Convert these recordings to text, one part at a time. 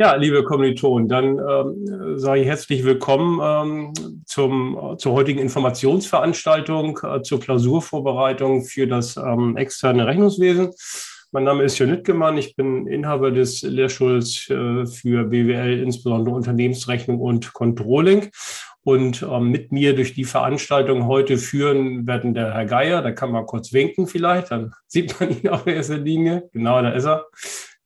Ja, liebe Kommilitonen, dann ähm, sage ich herzlich willkommen ähm, zum, zur heutigen Informationsveranstaltung äh, zur Klausurvorbereitung für das ähm, externe Rechnungswesen. Mein Name ist Jörn Nittgemann, ich bin Inhaber des Lehrstuhls äh, für BWL, insbesondere Unternehmensrechnung und Controlling. Und ähm, mit mir durch die Veranstaltung heute führen werden der Herr Geier, da kann man kurz winken vielleicht, dann sieht man ihn auf erster Linie. Genau, da ist er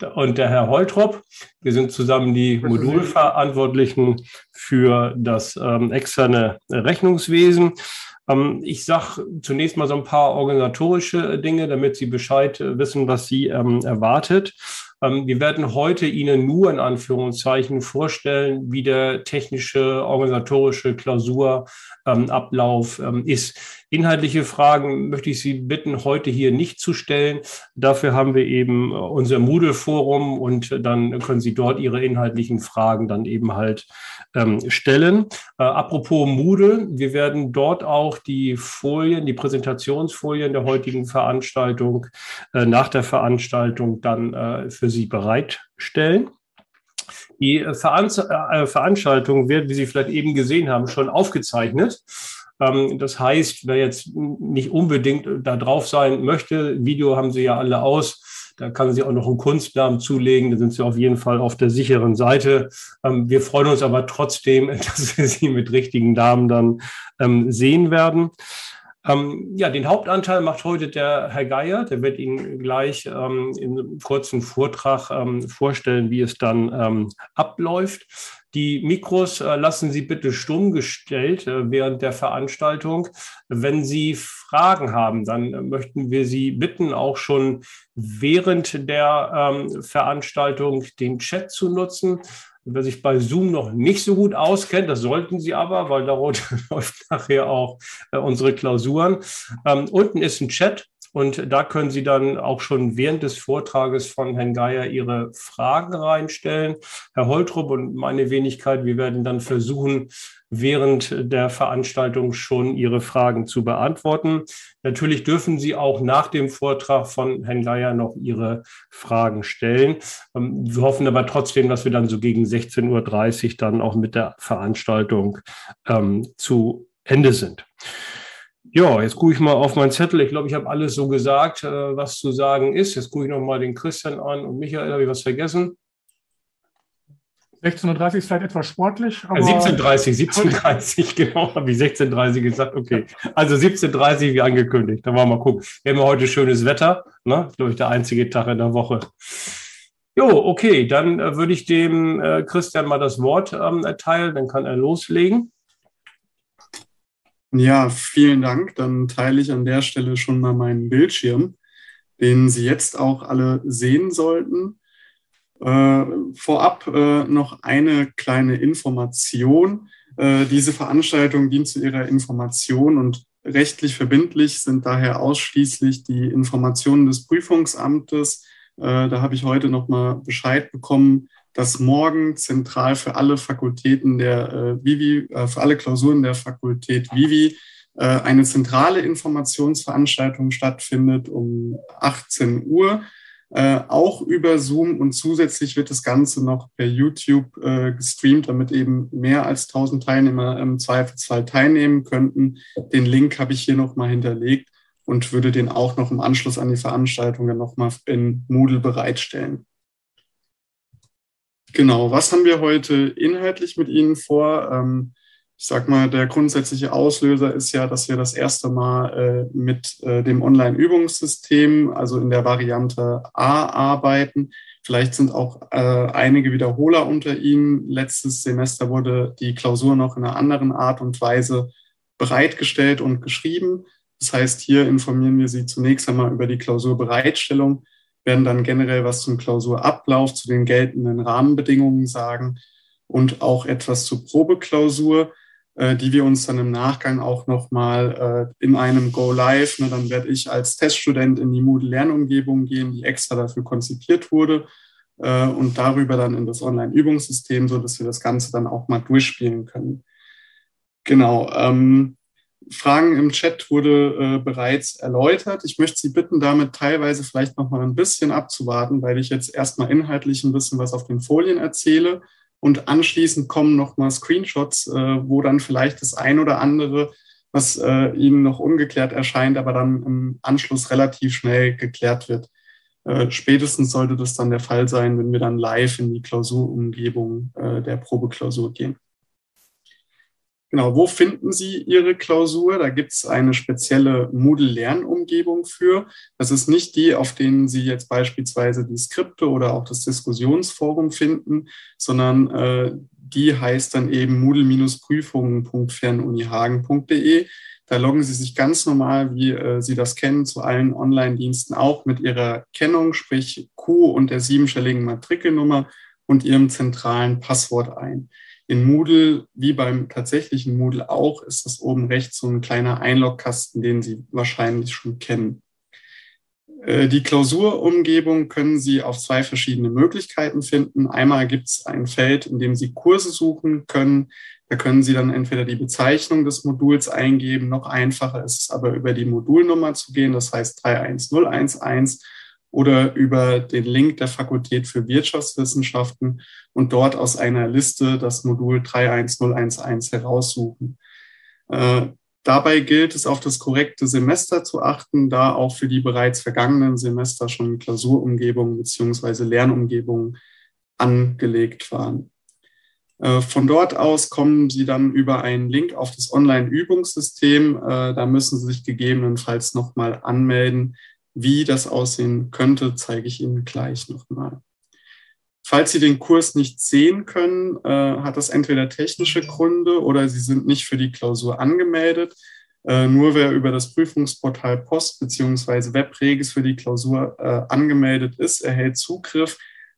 und der Herr Holtrop. Wir sind zusammen die Modulverantwortlichen für das ähm, externe Rechnungswesen. Ähm, ich sage zunächst mal so ein paar organisatorische Dinge, damit Sie Bescheid wissen, was Sie ähm, erwartet. Ähm, wir werden heute Ihnen nur in Anführungszeichen vorstellen, wie der technische, organisatorische Klausurablauf ähm, ist. Inhaltliche Fragen möchte ich Sie bitten, heute hier nicht zu stellen. Dafür haben wir eben äh, unser Moodle-Forum und dann können Sie dort Ihre inhaltlichen Fragen dann eben halt ähm, stellen. Äh, apropos Moodle, wir werden dort auch die Folien, die Präsentationsfolien der heutigen Veranstaltung äh, nach der Veranstaltung dann äh, für Sie bereitstellen. Die äh, Veranstaltung wird, wie Sie vielleicht eben gesehen haben, schon aufgezeichnet. Ähm, das heißt, wer jetzt nicht unbedingt da drauf sein möchte, Video haben Sie ja alle aus, da kann sie auch noch einen Kunstnamen zulegen. Da sind sie auf jeden Fall auf der sicheren Seite. Ähm, wir freuen uns aber trotzdem, dass wir sie mit richtigen Namen dann ähm, sehen werden. Ähm, ja, den Hauptanteil macht heute der Herr Geier. Der wird Ihnen gleich ähm, in einem kurzen Vortrag ähm, vorstellen, wie es dann abläuft. Die Mikros äh, lassen Sie bitte stumm gestellt äh, während der Veranstaltung. Wenn Sie Fragen haben, dann äh, möchten wir Sie bitten, auch schon während der ähm, Veranstaltung den Chat zu nutzen. Wer sich bei Zoom noch nicht so gut auskennt, das sollten Sie aber, weil darunter läuft nachher auch äh, unsere Klausuren. Ähm, unten ist ein Chat. Und da können Sie dann auch schon während des Vortrages von Herrn Geier Ihre Fragen reinstellen. Herr Holtrup und meine Wenigkeit, wir werden dann versuchen, während der Veranstaltung schon Ihre Fragen zu beantworten. Natürlich dürfen Sie auch nach dem Vortrag von Herrn Geier noch Ihre Fragen stellen. Ähm, wir hoffen aber trotzdem, dass wir dann so gegen 16.30 Uhr dann auch mit der Veranstaltung ähm, zu Ende sind. Ja, jetzt gucke ich mal auf meinen Zettel. Ich glaube, ich habe alles so gesagt, äh, was zu sagen ist. Jetzt gucke ich noch mal den Christian an und Michael. Habe ich was vergessen? 16.30 Uhr ist vielleicht etwas sportlich. Aber 17.30 17.30 genau, habe ich 16.30 gesagt. Okay, also 17.30 wie angekündigt. Dann wollen wir mal gucken. Wir haben ja heute schönes Wetter. Ne? Glaube ich, der einzige Tag in der Woche. Jo, okay, dann äh, würde ich dem äh, Christian mal das Wort ähm, erteilen. Dann kann er loslegen. Ja, vielen Dank. Dann teile ich an der Stelle schon mal meinen Bildschirm, den Sie jetzt auch alle sehen sollten. Äh, vorab äh, noch eine kleine Information. Äh, diese Veranstaltung dient zu Ihrer Information und rechtlich verbindlich sind daher ausschließlich die Informationen des Prüfungsamtes. Äh, da habe ich heute noch mal Bescheid bekommen, dass morgen zentral für alle Fakultäten der äh, Vivi, äh, für alle Klausuren der Fakultät Vivi äh, eine zentrale Informationsveranstaltung stattfindet um 18 Uhr, äh, auch über Zoom und zusätzlich wird das Ganze noch per YouTube äh, gestreamt, damit eben mehr als 1000 Teilnehmer im Zweifelsfall teilnehmen könnten. Den Link habe ich hier nochmal hinterlegt und würde den auch noch im Anschluss an die Veranstaltung dann nochmal in Moodle bereitstellen. Genau, was haben wir heute inhaltlich mit Ihnen vor? Ähm, ich sag mal, der grundsätzliche Auslöser ist ja, dass wir das erste Mal äh, mit äh, dem Online-Übungssystem, also in der Variante A, arbeiten. Vielleicht sind auch äh, einige Wiederholer unter Ihnen. Letztes Semester wurde die Klausur noch in einer anderen Art und Weise bereitgestellt und geschrieben. Das heißt, hier informieren wir Sie zunächst einmal über die Klausurbereitstellung werden dann generell was zum Klausurablauf, zu den geltenden Rahmenbedingungen sagen und auch etwas zur Probeklausur, äh, die wir uns dann im Nachgang auch nochmal äh, in einem Go Live, ne, dann werde ich als Teststudent in die Moodle-Lernumgebung gehen, die extra dafür konzipiert wurde äh, und darüber dann in das Online-Übungssystem, so dass wir das Ganze dann auch mal durchspielen können. Genau. Ähm, Fragen im Chat wurde äh, bereits erläutert. Ich möchte Sie bitten, damit teilweise vielleicht noch mal ein bisschen abzuwarten, weil ich jetzt erstmal inhaltlich ein bisschen was auf den Folien erzähle und anschließend kommen noch mal Screenshots, äh, wo dann vielleicht das ein oder andere, was äh, Ihnen noch ungeklärt erscheint, aber dann im Anschluss relativ schnell geklärt wird. Äh, spätestens sollte das dann der Fall sein, wenn wir dann live in die Klausurumgebung äh, der Probeklausur gehen. Genau, wo finden Sie Ihre Klausur? Da gibt es eine spezielle Moodle-Lernumgebung für. Das ist nicht die, auf denen Sie jetzt beispielsweise die Skripte oder auch das Diskussionsforum finden, sondern äh, die heißt dann eben moodle-prüfungen.fernunihagen.de. Da loggen Sie sich ganz normal, wie äh, Sie das kennen, zu allen Online-Diensten auch mit Ihrer Kennung, sprich Q und der siebenstelligen Matrikelnummer und Ihrem zentralen Passwort ein. In Moodle, wie beim tatsächlichen Moodle auch, ist das oben rechts so ein kleiner Einlogkasten, den Sie wahrscheinlich schon kennen. Äh, die Klausurumgebung können Sie auf zwei verschiedene Möglichkeiten finden. Einmal gibt es ein Feld, in dem Sie Kurse suchen können. Da können Sie dann entweder die Bezeichnung des Moduls eingeben. Noch einfacher ist es aber über die Modulnummer zu gehen, das heißt 31011 oder über den Link der Fakultät für Wirtschaftswissenschaften und dort aus einer Liste das Modul 31011 heraussuchen. Äh, dabei gilt es auf das korrekte Semester zu achten, da auch für die bereits vergangenen Semester schon Klausurumgebungen beziehungsweise Lernumgebungen angelegt waren. Äh, von dort aus kommen Sie dann über einen Link auf das Online-Übungssystem. Äh, da müssen Sie sich gegebenenfalls nochmal anmelden, wie das aussehen könnte, zeige ich Ihnen gleich nochmal. Falls Sie den Kurs nicht sehen können, äh, hat das entweder technische Gründe oder Sie sind nicht für die Klausur angemeldet. Äh, nur wer über das Prüfungsportal Post bzw. WebRegis für die Klausur äh, angemeldet ist, erhält Zugriff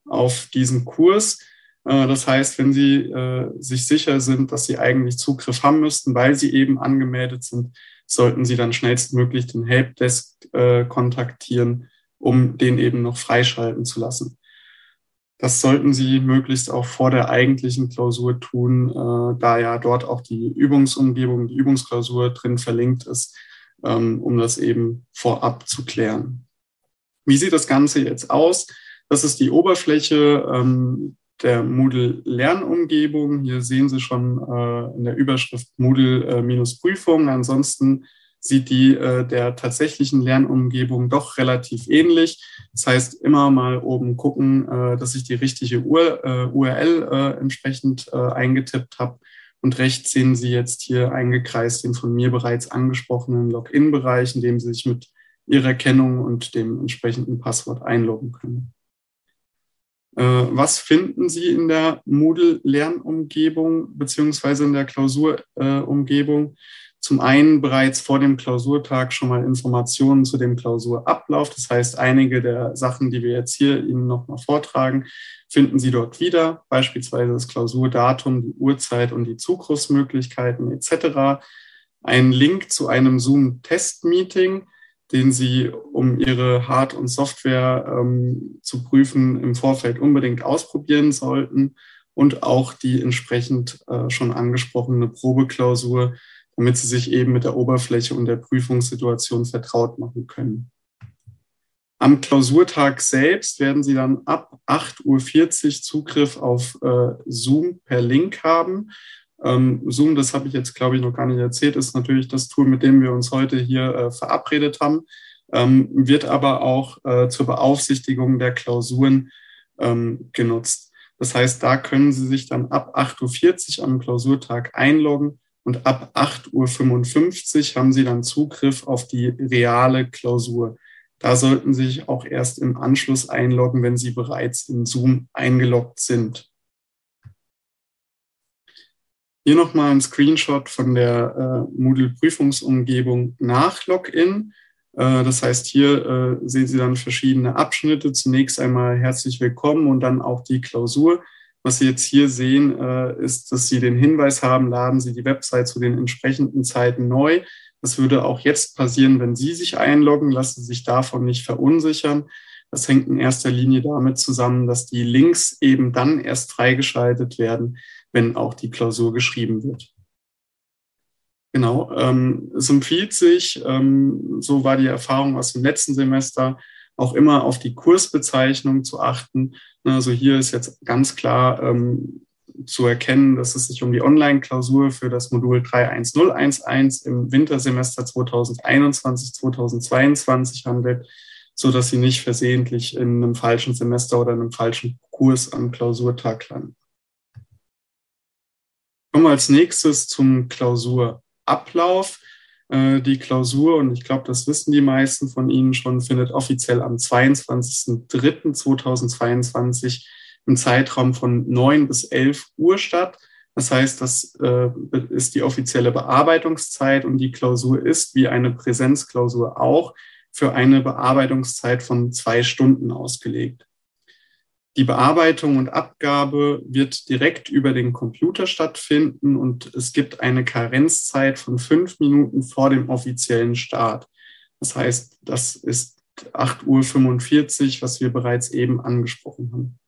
auf diesen Kurs. Äh, das heißt, wenn Sie äh, sich sicher sind, dass Sie eigentlich Zugriff haben müssten, weil Sie eben angemeldet sind, sollten Sie dann schnellstmöglich den Helpdesk äh, kontaktieren, um den eben noch freischalten zu lassen. Das sollten Sie möglichst auch vor der eigentlichen Klausur tun, äh, da ja dort auch die Übungsumgebung, die Übungsklausur drin verlinkt ist, ähm, um das eben vorab zu klären. Wie sieht das Ganze jetzt aus? Das ist die Oberfläche. Ähm, der Moodle-Lernumgebung. Hier sehen Sie schon äh, in der Überschrift Moodle-Prüfung. Ansonsten sieht die äh, der tatsächlichen Lernumgebung doch relativ ähnlich. Das heißt, immer mal oben gucken, äh, dass ich die richtige Ur äh, URL äh, entsprechend äh, eingetippt habe. Und rechts sehen Sie jetzt hier eingekreist den von mir bereits angesprochenen Login-Bereich, in dem Sie sich mit Ihrer Kennung und dem entsprechenden Passwort einloggen können. Äh, was finden Sie in der Moodle-Lernumgebung beziehungsweise in der Klausurumgebung? Zum einen bereits vor dem Klausurtag schon mal Informationen zu dem Klausurablauf. Das heißt, einige der Sachen, die wir jetzt hier Ihnen nochmal vortragen, finden Sie dort wieder, beispielsweise das Klausurdatum, die Uhrzeit und die Zugriffsmöglichkeiten etc. Ein Link zu einem Zoom-Test-Meeting, den Sie, um Ihre Hard- und Software ähm, zu prüfen, im Vorfeld unbedingt ausprobieren sollten und auch die entsprechend äh, schon angesprochene Probeklausur, damit Sie sich eben mit der Oberfläche und der Prüfungssituation vertraut machen können. Am Klausurtag selbst werden Sie dann ab 8.40 Uhr Zugriff auf äh, Zoom per Link haben Zoom, das habe ich jetzt, glaube ich, noch gar nicht erzählt, ist natürlich das Tool, mit dem wir uns heute hier äh, verabredet haben, ähm, wird aber auch äh, zur Beaufsichtigung der Klausuren ähm, genutzt. Das heißt, da können Sie sich dann ab 8.40 Uhr am Klausurtag einloggen und ab 8.55 Uhr haben Sie dann Zugriff auf die reale Klausur. Da sollten Sie sich auch erst im Anschluss einloggen, wenn Sie bereits in Zoom eingeloggt sind. Hier nochmal ein Screenshot von der äh, Moodle-Prüfungsumgebung nach Login. Äh, das heißt, hier äh, sehen Sie dann verschiedene Abschnitte. Zunächst einmal herzlich willkommen und dann auch die Klausur. Was Sie jetzt hier sehen, äh, ist, dass Sie den Hinweis haben, laden Sie die Website zu den entsprechenden Zeiten neu. Das würde auch jetzt passieren, wenn Sie sich einloggen. Lassen Sie sich davon nicht verunsichern. Das hängt in erster Linie damit zusammen, dass die Links eben dann erst freigeschaltet werden, wenn auch die Klausur geschrieben wird. Genau, ähm, es empfiehlt sich, ähm, so war die Erfahrung aus dem letzten Semester, auch immer auf die Kursbezeichnung zu achten. Also hier ist jetzt ganz klar ähm, zu erkennen, dass es sich um die Online-Klausur für das Modul 31011 im Wintersemester 2021-2022 handelt, so dass Sie nicht versehentlich in einem falschen Semester oder einem falschen Kurs am Klausurtag landen. Kommen wir als nächstes zum Klausurablauf. Äh, die Klausur, und ich glaube, das wissen die meisten von Ihnen schon, findet offiziell am 22.03.2022 im Zeitraum von 9 bis 11 Uhr statt. Das heißt, das äh, ist die offizielle Bearbeitungszeit und die Klausur ist wie eine Präsenzklausur auch für eine Bearbeitungszeit von zwei Stunden ausgelegt. Die Bearbeitung und Abgabe wird direkt über den Computer stattfinden und es gibt eine Karenzzeit von fünf Minuten vor dem offiziellen Start. Das heißt, das ist 8.45 Uhr, was wir bereits eben angesprochen haben.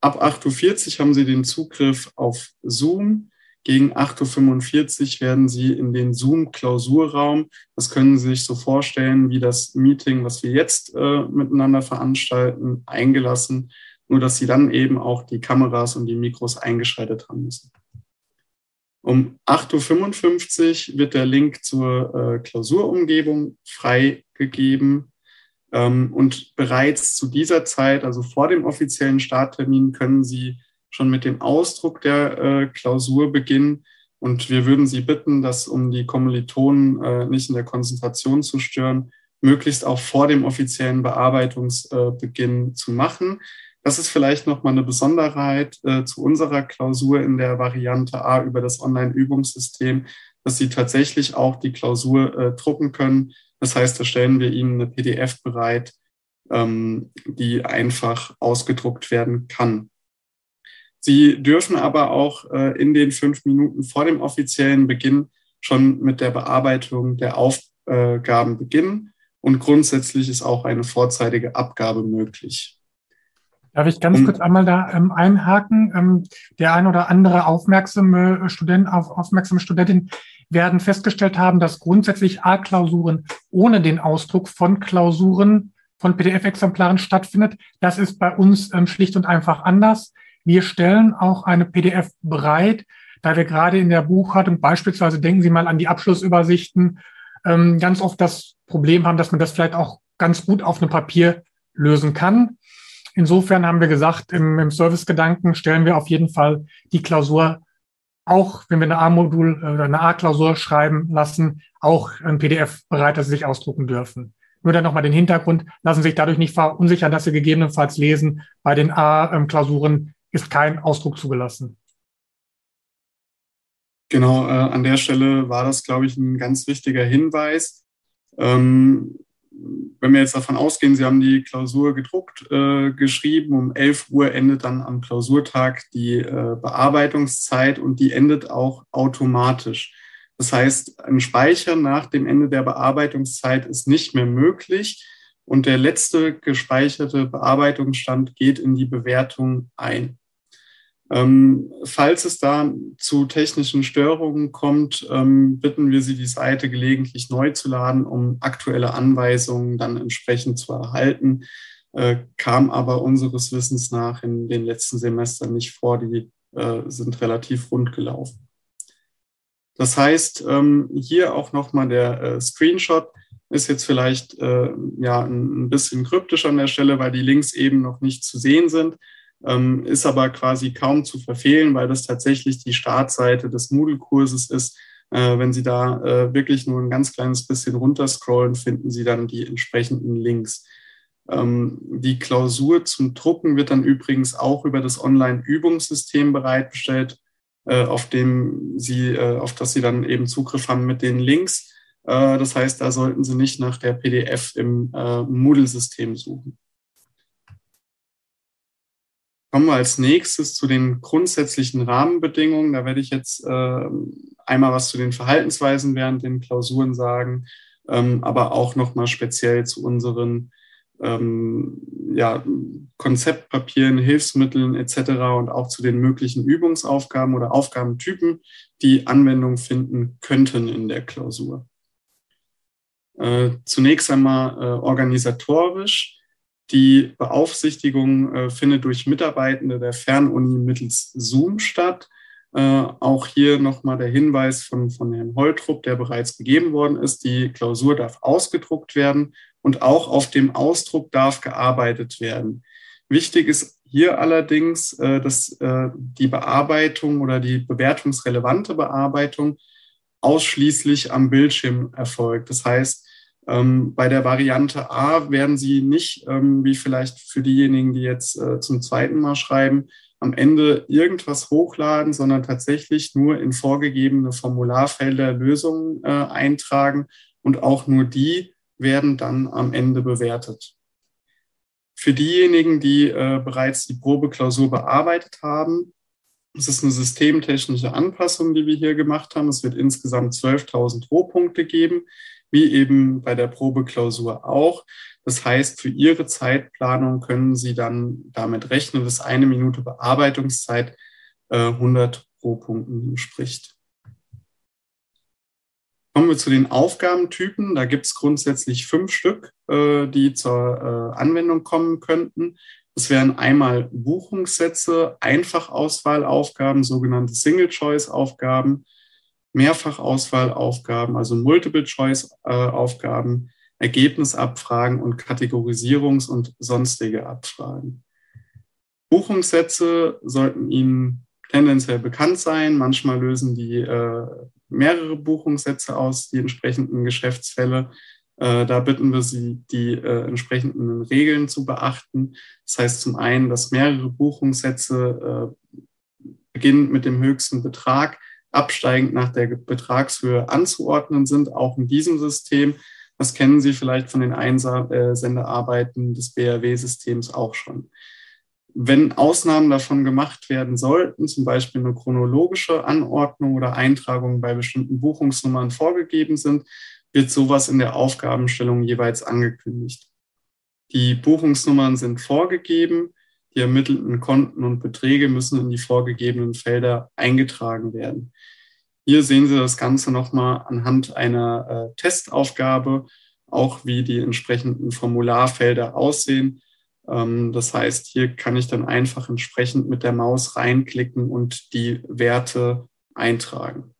Ab 8.40 Uhr haben Sie den Zugriff auf Zoom. Gegen 8.45 Uhr werden Sie in den Zoom-Klausurraum. Das können Sie sich so vorstellen wie das Meeting, was wir jetzt äh, miteinander veranstalten, eingelassen. Nur dass Sie dann eben auch die Kameras und die Mikros eingeschaltet haben müssen. Um 8.55 Uhr wird der Link zur äh, Klausurumgebung freigegeben. Ähm, und bereits zu dieser Zeit, also vor dem offiziellen Starttermin, können Sie schon mit dem Ausdruck der äh, Klausur beginnen. Und wir würden Sie bitten, dass, um die Kommilitonen äh, nicht in der Konzentration zu stören, möglichst auch vor dem offiziellen Bearbeitungsbeginn zu machen. Das ist vielleicht nochmal eine Besonderheit äh, zu unserer Klausur in der Variante A über das Online-Übungssystem, dass Sie tatsächlich auch die Klausur äh, drucken können. Das heißt, da stellen wir Ihnen eine PDF bereit, ähm, die einfach ausgedruckt werden kann. Sie dürfen aber auch äh, in den fünf Minuten vor dem offiziellen Beginn schon mit der Bearbeitung der Aufgaben beginnen. Und grundsätzlich ist auch eine vorzeitige Abgabe möglich. Darf ich ganz kurz einmal da ähm, einhaken? Ähm, der ein oder andere aufmerksame Student, auf, aufmerksame Studentin werden festgestellt haben, dass grundsätzlich A-Klausuren ohne den Ausdruck von Klausuren von PDF-Exemplaren stattfindet. Das ist bei uns ähm, schlicht und einfach anders. Wir stellen auch eine PDF bereit, da wir gerade in der Buchhaltung beispielsweise, denken Sie mal an die Abschlussübersichten, ähm, ganz oft das Problem haben, dass man das vielleicht auch ganz gut auf einem Papier lösen kann. Insofern haben wir gesagt, im, im Servicegedanken stellen wir auf jeden Fall die Klausur auch, wenn wir eine A-Modul oder eine A-Klausur schreiben lassen, auch ein PDF bereit, das Sie sich ausdrucken dürfen. Nur dann nochmal den Hintergrund, lassen sich dadurch nicht verunsichern, dass Sie gegebenenfalls lesen, bei den A-Klausuren ist kein Ausdruck zugelassen. Genau, äh, an der Stelle war das, glaube ich, ein ganz wichtiger Hinweis. Ähm, wenn wir jetzt davon ausgehen, Sie haben die Klausur gedruckt, äh, geschrieben, um 11 Uhr endet dann am Klausurtag die äh, Bearbeitungszeit und die endet auch automatisch. Das heißt, ein Speichern nach dem Ende der Bearbeitungszeit ist nicht mehr möglich und der letzte gespeicherte Bearbeitungsstand geht in die Bewertung ein. Ähm, falls es da zu technischen Störungen kommt, ähm, bitten wir Sie, die Seite gelegentlich neu zu laden, um aktuelle Anweisungen dann entsprechend zu erhalten. Äh, kam aber unseres Wissens nach in den letzten Semestern nicht vor. Die äh, sind relativ rund gelaufen. Das heißt, ähm, hier auch nochmal der äh, Screenshot ist jetzt vielleicht äh, ja, ein bisschen kryptisch an der Stelle, weil die Links eben noch nicht zu sehen sind ähm, ist aber quasi kaum zu verfehlen, weil das tatsächlich die Startseite des Moodle-Kurses ist. Äh, wenn Sie da äh, wirklich nur ein ganz kleines bisschen runterscrollen, finden Sie dann die entsprechenden Links. Ähm, die Klausur zum Drucken wird dann übrigens auch über das Online-Übungssystem bereitgestellt, äh, auf dem Sie, äh, auf das Sie dann eben Zugriff haben mit den Links. Äh, das heißt, da sollten Sie nicht nach der PDF im äh, Moodle-System suchen. Kommen wir als nächstes zu den grundsätzlichen Rahmenbedingungen. Da werde ich jetzt äh, einmal was zu den Verhaltensweisen während den Klausuren sagen, ähm, aber auch nochmal speziell zu unseren ähm, ja, Konzeptpapieren, Hilfsmitteln etc. und auch zu den möglichen Übungsaufgaben oder Aufgabentypen, die Anwendung finden könnten in der Klausur. Äh, zunächst einmal äh, organisatorisch. Die Beaufsichtigung äh, findet durch Mitarbeitende der Fernuni mittels Zoom statt. Äh, auch hier nochmal der Hinweis von, von Herrn Holtrup, der bereits gegeben worden ist. Die Klausur darf ausgedruckt werden und auch auf dem Ausdruck darf gearbeitet werden. Wichtig ist hier allerdings, äh, dass äh, die Bearbeitung oder die bewertungsrelevante Bearbeitung ausschließlich am Bildschirm erfolgt. Das heißt, ähm, bei der Variante A werden Sie nicht, ähm, wie vielleicht für diejenigen, die jetzt äh, zum zweiten Mal schreiben, am Ende irgendwas hochladen, sondern tatsächlich nur in vorgegebene Formularfelder Lösungen eintragen und auch nur die werden dann am Ende bewertet. Für diejenigen, die äh, bereits die Probeklausur bearbeitet haben, es ist eine systemtechnische Anpassung, die wir hier gemacht haben. Es wird insgesamt 12.000 Rohpunkte geben, wie eben bei der Probeklausur auch. Das heißt, für Ihre Zeitplanung können Sie dann damit rechnen, dass eine Minute Bearbeitungszeit äh, 100 Rohpunkten entspricht. Kommen wir zu den Aufgabentypen. Da gibt es grundsätzlich fünf Stück, äh, die zur äh, Anwendung kommen könnten. Das wären einmal Buchungssätze, Einfachauswahlaufgaben, sogenannte Single-Choice-Aufgaben, Mehrfachauswahlaufgaben, also Multiple-Choice-Aufgaben, Ergebnisabfragen und Kategorisierungs- und sonstige Abfragen. Buchungssätze sollten Ihnen tendenziell bekannt sein. Manchmal lösen die äh, mehrere Buchungssätze aus, die entsprechenden Geschäftsfälle. Äh, da bitten wir Sie, die äh, entsprechenden Regeln zu beachten. Das heißt zum einen, dass mehrere Buchungssätze äh, beginnend mit dem höchsten Betrag absteigend nach der Betragshöhe anzuordnen sind, auch in diesem System. Das kennen Sie vielleicht von den Einsendearbeiten des BRW-Systems auch schon. Wenn Ausnahmen davon gemacht werden sollten, zum Beispiel eine chronologische Anordnung oder Eintragung bei bestimmten Buchungsnummern vorgegeben sind, wird sowas in der Aufgabenstellung jeweils angekündigt. Die Buchungsnummern sind vorgegeben, die ermittelten Konten und Beträge müssen in die vorgegebenen Felder eingetragen werden. Hier sehen Sie das Ganze nochmal anhand einer äh, Testaufgabe, auch wie die entsprechenden Formularfelder aussehen. Ähm, das heißt, hier kann ich dann einfach entsprechend mit der Maus reinklicken und die Werte eintragen.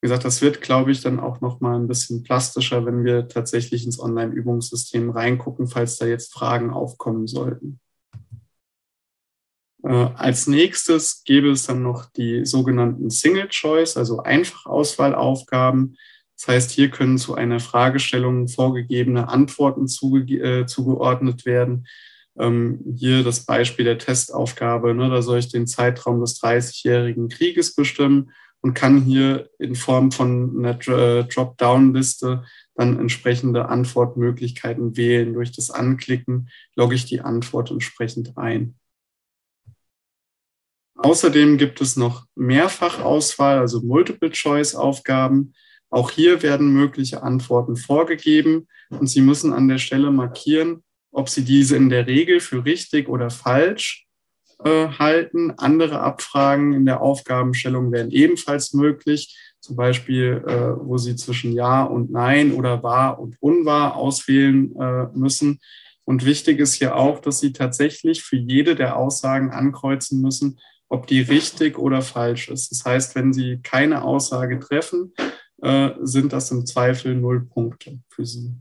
Wie gesagt, das wird, glaube ich, dann auch noch mal ein bisschen plastischer, wenn wir tatsächlich ins Online-Übungssystem reingucken, falls da jetzt Fragen aufkommen sollten. Äh, als nächstes gäbe es dann noch die sogenannten Single Choice, also Einfachauswahlaufgaben. Das heißt, hier können zu einer Fragestellung vorgegebene Antworten zuge äh, zugeordnet werden. Ähm, hier das Beispiel der Testaufgabe, ne, da soll ich den Zeitraum des 30-jährigen Krieges bestimmen und kann hier in Form von einer äh, Dropdown-Liste dann entsprechende Antwortmöglichkeiten wählen. Durch das Anklicken logge ich die Antwort entsprechend ein. Außerdem gibt es noch Mehrfachauswahl, also Multiple-Choice-Aufgaben. Auch hier werden mögliche Antworten vorgegeben und Sie müssen an der Stelle markieren, ob sie diese in der Regel für richtig oder falsch äh, halten. Andere Abfragen in der Aufgabenstellung wären ebenfalls möglich, zum Beispiel, äh, wo sie zwischen Ja und Nein oder wahr und unwahr auswählen äh, müssen. Und wichtig ist hier auch, dass Sie tatsächlich für jede der Aussagen ankreuzen müssen, ob die richtig oder falsch ist. Das heißt, wenn Sie keine Aussage treffen, äh, sind das im Zweifel null Punkte für Sie.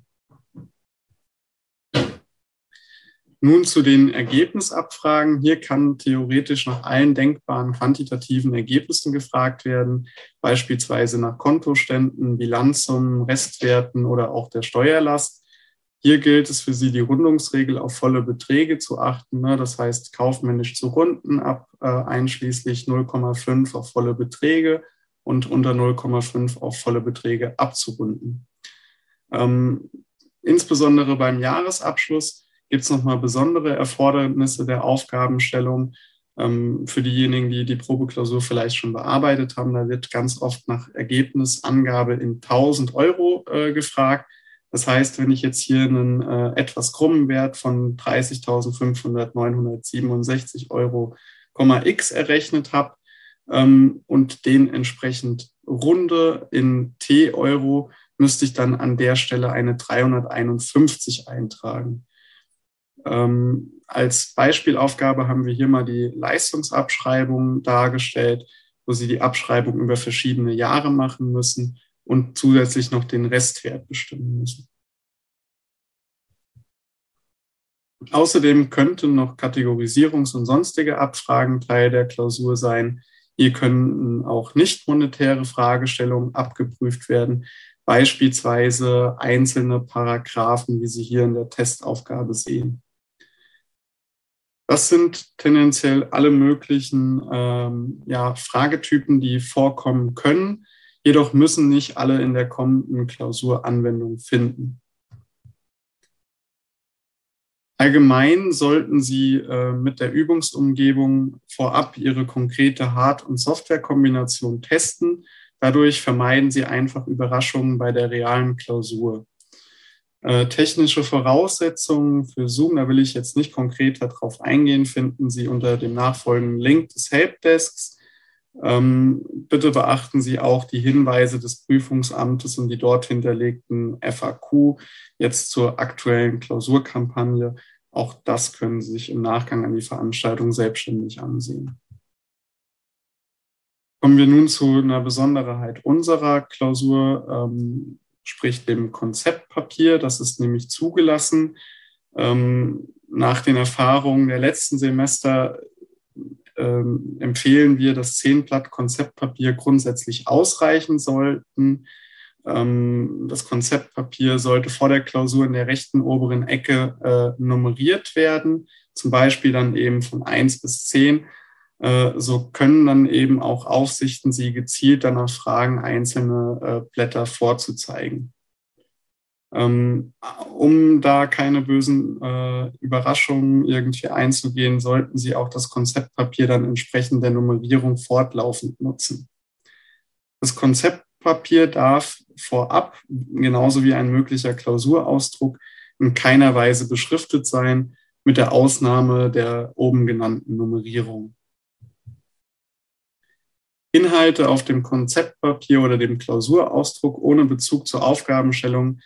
Nun zu den Ergebnisabfragen. Hier kann theoretisch nach allen denkbaren quantitativen Ergebnissen gefragt werden, beispielsweise nach Kontoständen, Bilanzsummen, Restwerten oder auch der Steuerlast. Hier gilt es für Sie, die Rundungsregel auf volle Beträge zu achten. Ne? Das heißt, kaufmännisch zu runden ab äh, einschließlich 0,5 auf volle Beträge und unter 0,5 auf volle Beträge abzurunden. Ähm, insbesondere beim Jahresabschluss gibt es nochmal besondere Erfordernisse der Aufgabenstellung. Ähm, für diejenigen, die die Probeklausur vielleicht schon bearbeitet haben, da wird ganz oft nach Ergebnisangabe in 1000 Euro äh, gefragt. Das heißt, wenn ich jetzt hier einen äh, etwas krummen Wert von 30.500.967 Euro, x errechnet habe ähm, und den entsprechend runde in T-Euro, müsste ich dann an der Stelle eine 351 eintragen. Ähm, als Beispielaufgabe haben wir hier mal die Leistungsabschreibung dargestellt, wo Sie die Abschreibung über verschiedene Jahre machen müssen und zusätzlich noch den Restwert bestimmen müssen. Außerdem könnten noch Kategorisierungs- und sonstige Abfragen Teil der Klausur sein. Hier können auch nicht monetäre Fragestellungen abgeprüft werden, beispielsweise einzelne Paragraphen, wie Sie hier in der Testaufgabe sehen. Das sind tendenziell alle möglichen ähm, ja, Fragetypen, die vorkommen können. Jedoch müssen nicht alle in der kommenden Klausur Anwendung finden. Allgemein sollten Sie äh, mit der Übungsumgebung vorab Ihre konkrete Hard- und Softwarekombination testen. Dadurch vermeiden Sie einfach Überraschungen bei der realen Klausur. Äh, technische Voraussetzungen für Zoom, da will ich jetzt nicht konkreter drauf eingehen, finden Sie unter dem nachfolgenden Link des Helpdesks. Ähm, bitte beachten Sie auch die Hinweise des Prüfungsamtes und die dort hinterlegten FAQ jetzt zur aktuellen Klausurkampagne. Auch das können Sie sich im Nachgang an die Veranstaltung selbstständig ansehen. Kommen wir nun zu einer Besonderheit unserer Klausur. Ähm, sprich dem Konzeptpapier. Das ist nämlich zugelassen. Ähm, nach den Erfahrungen der letzten Semester ähm, empfehlen wir, dass zehn Blatt Konzeptpapier grundsätzlich ausreichen sollten. Ähm, das Konzeptpapier sollte vor der Klausur in der rechten oberen Ecke äh, nummeriert werden, zum Beispiel dann eben von eins bis zehn äh, so können dann eben auch Aufsichten Sie gezielt danach fragen, einzelne äh, Blätter vorzuzeigen. Ähm, um da keine bösen äh, Überraschungen irgendwie einzugehen, sollten Sie auch das Konzeptpapier dann entsprechend der Nummerierung fortlaufend nutzen. Das Konzeptpapier darf vorab, genauso wie ein möglicher Klausurausdruck, in keiner Weise beschriftet sein, mit der Ausnahme der oben genannten Nummerierung. Inhalte auf dem Konzeptpapier oder dem Klausurausdruck ohne Bezug zur Aufgabenstellung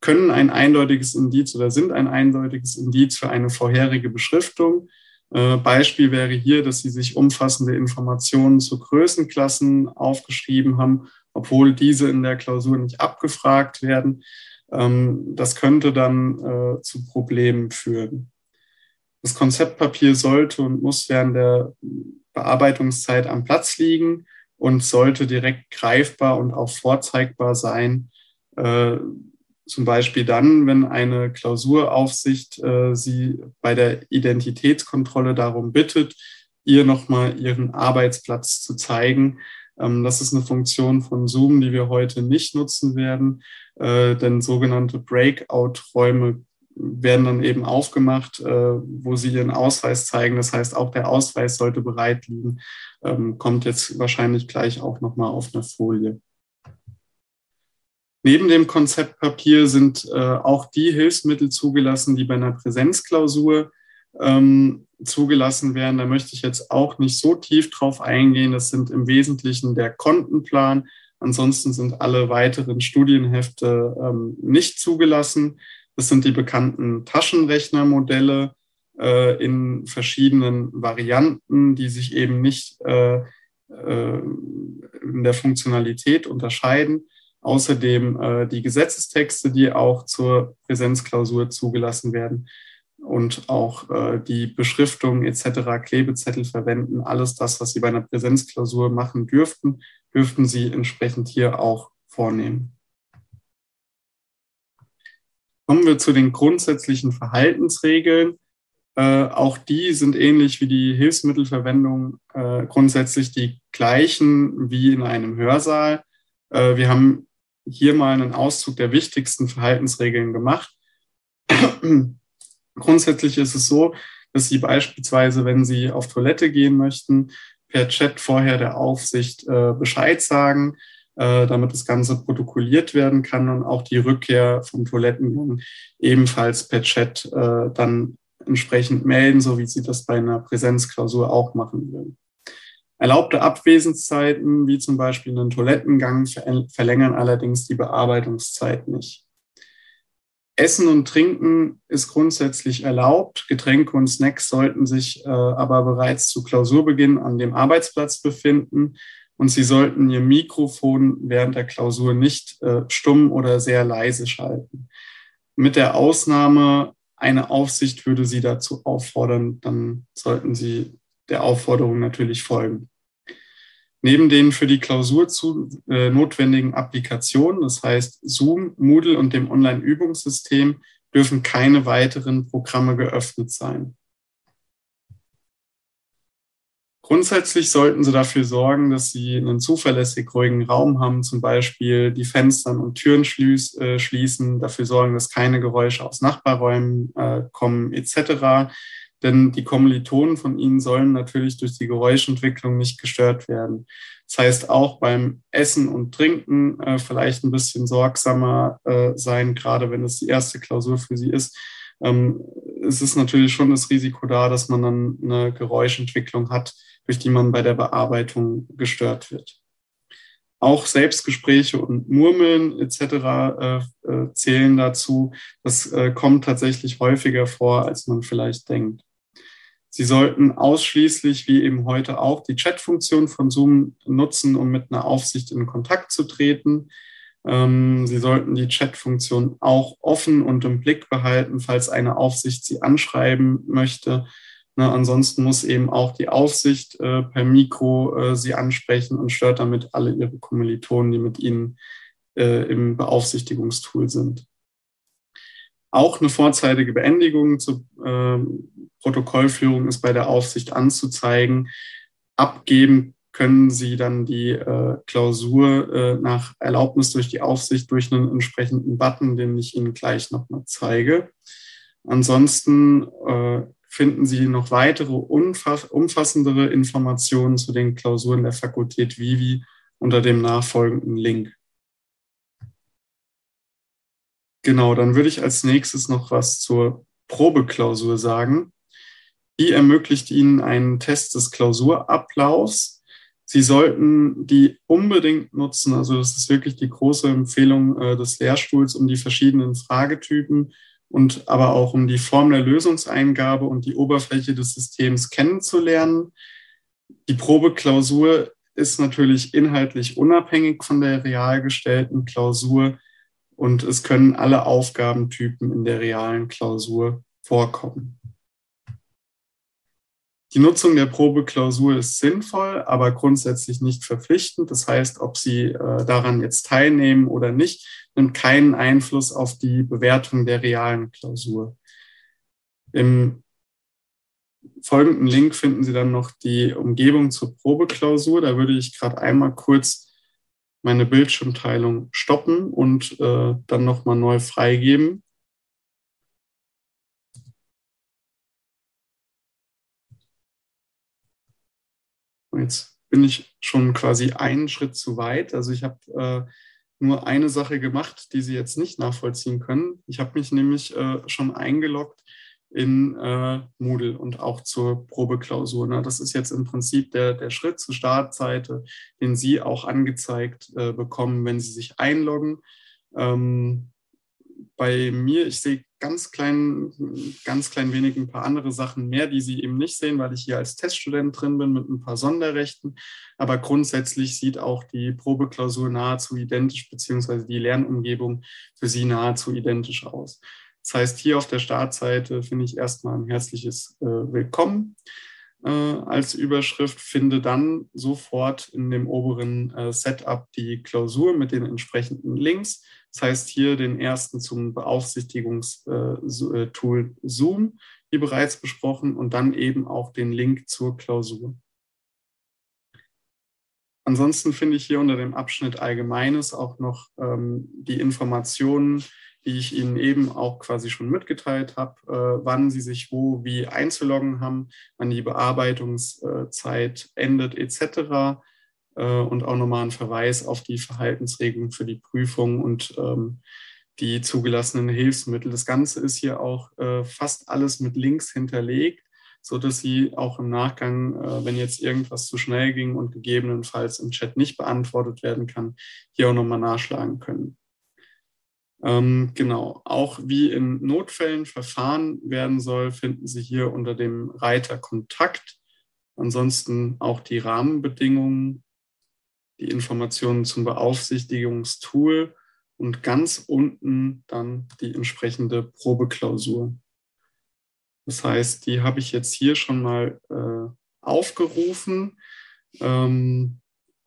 können ein eindeutiges Indiz oder sind ein eindeutiges Indiz für eine vorherige Beschriftung. Äh, Beispiel wäre hier, dass Sie sich umfassende Informationen zu Größenklassen aufgeschrieben haben, obwohl diese in der Klausur nicht abgefragt werden. Ähm, das könnte dann äh, zu Problemen führen. Das Konzeptpapier sollte und muss während der Bearbeitungszeit am Platz liegen und sollte direkt greifbar und auch vorzeigbar sein. Zum Beispiel dann, wenn eine Klausuraufsicht äh, Sie bei der Identitätskontrolle darum bittet, ihr nochmal Ihren Arbeitsplatz zu zeigen. Ähm, das ist eine Funktion von Zoom, die wir heute nicht nutzen werden, äh, denn sogenannte Breakout-Räume werden dann eben aufgemacht, äh, wo sie ihren Ausweis zeigen. Das heißt, auch der Ausweis sollte bereit liegen. Ähm, kommt jetzt wahrscheinlich gleich auch nochmal auf einer Folie. Neben dem Konzeptpapier sind äh, auch die Hilfsmittel zugelassen, die bei einer Präsenzklausur ähm, zugelassen werden. Da möchte ich jetzt auch nicht so tief drauf eingehen. Das sind im Wesentlichen der Kontenplan. Ansonsten sind alle weiteren Studienhefte ähm, nicht zugelassen. Das sind die bekannten Taschenrechnermodelle äh, in verschiedenen Varianten, die sich eben nicht äh, äh, in der Funktionalität unterscheiden. Außerdem äh, die Gesetzestexte, die auch zur Präsenzklausur zugelassen werden und auch äh, die Beschriftung etc., Klebezettel verwenden. Alles das, was Sie bei einer Präsenzklausur machen dürften, dürften Sie entsprechend hier auch vornehmen. Kommen wir zu den grundsätzlichen Verhaltensregeln. Äh, auch die sind ähnlich wie die Hilfsmittelverwendung äh, grundsätzlich die gleichen wie in einem Hörsaal. Äh, wir haben hier mal einen Auszug der wichtigsten Verhaltensregeln gemacht. grundsätzlich ist es so, dass Sie beispielsweise, wenn Sie auf Toilette gehen möchten, per Chat vorher der Aufsicht äh, Bescheid sagen. äh, damit das Ganze protokolliert werden kann und auch die Rückkehr vom Toilettengang ebenfalls per Chat äh, dann entsprechend melden, so wie Sie das bei einer Präsenzklausur auch machen würden. Erlaubte Abwesenszeiten, wie zum Beispiel einen Toilettengang, verlängern allerdings die Bearbeitungszeit nicht. Essen und Trinken ist grundsätzlich erlaubt. Getränke und Snacks sollten sich äh, aber bereits zu Klausurbeginn an dem Arbeitsplatz befinden und Sie sollten Ihr Mikrofon während der Klausur nicht äh, stumm oder sehr leise schalten. Mit der Ausnahme, eine Aufsicht würde Sie dazu auffordern, dann sollten Sie der Aufforderung natürlich folgen. Neben den für die Klausur zu, äh, notwendigen Applikationen, das heißt Zoom, Moodle und dem Online-Übungssystem, dürfen keine weiteren Programme geöffnet sein. Grundsätzlich sollten Sie dafür sorgen, dass Sie einen zuverlässig ruhigen Raum haben, zum Beispiel die Fenster und Türen schließ, äh, schließen, dafür sorgen, dass keine Geräusche aus Nachbarräumen äh, kommen etc. Denn die Kommilitonen von ihnen sollen natürlich durch die Geräuschentwicklung nicht gestört werden. Das heißt, auch beim Essen und Trinken äh, vielleicht ein bisschen sorgsamer äh, sein, gerade wenn es die erste Klausur für sie ist. Ähm, es ist natürlich schon das Risiko da, dass man dann eine Geräuschentwicklung hat, durch die man bei der Bearbeitung gestört wird. Auch Selbstgespräche und Murmeln etc. Äh, äh, zählen dazu. Das äh, kommt tatsächlich häufiger vor, als man vielleicht denkt. Sie sollten ausschließlich, wie eben heute auch, die Chat-Funktion von Zoom nutzen, um mit einer Aufsicht in Kontakt zu treten. Ähm, Sie sollten die Chat-Funktion auch offen und im Blick behalten, falls eine Aufsicht Sie anschreiben möchte. Ne, ansonsten muss eben auch die Aufsicht äh, per Mikro äh, Sie ansprechen und stört damit alle Ihre Kommilitonen, die mit Ihnen äh, im Beaufsichtigungstool sind. Auch eine vorzeitige Beendigung zur äh, Protokollführung ist bei der Aufsicht anzuzeigen. Abgeben können Sie dann die äh, Klausur äh, nach Erlaubnis durch die Aufsicht durch einen entsprechenden Button, den ich Ihnen gleich nochmal zeige. Ansonsten äh, finden Sie noch weitere umfassendere Informationen zu den Klausuren der Fakultät Vivi unter dem nachfolgenden Link. Genau, dann würde ich als nächstes noch was zur Probeklausur sagen. Die ermöglicht Ihnen einen Test des Klausurablaufs. Sie sollten die unbedingt nutzen. Also das ist wirklich die große Empfehlung äh, des Lehrstuhls, um die verschiedenen Fragetypen und aber auch um die Form der Lösungseingabe und die Oberfläche des Systems kennenzulernen. Die Probeklausur ist natürlich inhaltlich unabhängig von der real gestellten Klausur und es können alle Aufgabentypen in der realen Klausur vorkommen. Die Nutzung der Probeklausur ist sinnvoll, aber grundsätzlich nicht verpflichtend. Das heißt, ob Sie äh, daran jetzt teilnehmen oder nicht, nimmt keinen Einfluss auf die Bewertung der realen Klausur. Im folgenden Link finden Sie dann noch die Umgebung zur Probeklausur. Da würde ich gerade einmal kurz meine Bildschirmteilung stoppen und äh, dann nochmal neu freigeben. Jetzt bin ich schon quasi einen Schritt zu weit. Also ich habe äh, nur eine Sache gemacht, die Sie jetzt nicht nachvollziehen können. Ich habe mich nämlich äh, schon eingeloggt in äh, Moodle und auch zur Probeklausur. Ne? Das ist jetzt im Prinzip der, der Schritt zur Startseite, den Sie auch angezeigt äh, bekommen, wenn Sie sich einloggen. Ähm, bei mir, ich sehe ganz klein, ganz klein wenig ein paar andere Sachen mehr, die Sie eben nicht sehen, weil ich hier als Teststudent drin bin mit ein paar Sonderrechten. Aber grundsätzlich sieht auch die Probeklausur nahezu identisch, beziehungsweise die Lernumgebung für Sie nahezu identisch aus. Das heißt, hier auf der Startseite finde ich erstmal ein herzliches äh, Willkommen äh, als Überschrift, finde dann sofort in dem oberen äh, Setup die Klausur mit den entsprechenden Links. Das heißt, hier den ersten zum Beaufsichtigungstool äh, äh, Zoom, wie bereits besprochen, und dann eben auch den Link zur Klausur. Ansonsten finde ich hier unter dem Abschnitt Allgemeines auch noch ähm, die Informationen die ich Ihnen eben auch quasi schon mitgeteilt habe, äh, wann Sie sich wo wie einzuloggen haben, wann die Bearbeitungszeit endet etc. äh, und auch nochmal einen Verweis auf die Verhaltensregeln für die Prüfung und ähm, die zugelassenen Hilfsmittel. Das Ganze ist hier auch äh, fast alles mit Links hinterlegt, so dass Sie auch im Nachgang, wenn jetzt irgendwas zu schnell ging und gegebenenfalls im Chat nicht beantwortet werden kann, hier auch nochmal nachschlagen können. Ähm, genau, auch wie in Notfällen verfahren werden soll, finden Sie hier unter dem Reiter Kontakt. Ansonsten auch die Rahmenbedingungen, die Informationen zum Beaufsichtigungstool und ganz unten dann die entsprechende Probeklausur. Das heißt, die habe ich jetzt hier schon mal äh, aufgerufen. Ähm,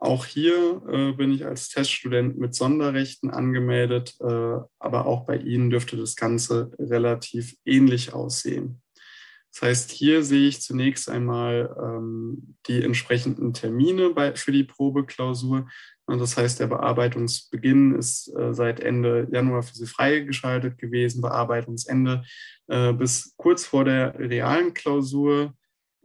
auch hier äh, bin ich als Teststudent mit Sonderrechten angemeldet, äh, aber auch bei Ihnen dürfte das Ganze relativ ähnlich aussehen. Das heißt, hier sehe ich zunächst einmal ähm, die entsprechenden Termine bei, für die Probeklausur. Das heißt, der Bearbeitungsbeginn ist äh, seit Ende Januar für Sie freigeschaltet gewesen, Bearbeitungsende äh, bis kurz vor der realen Klausur.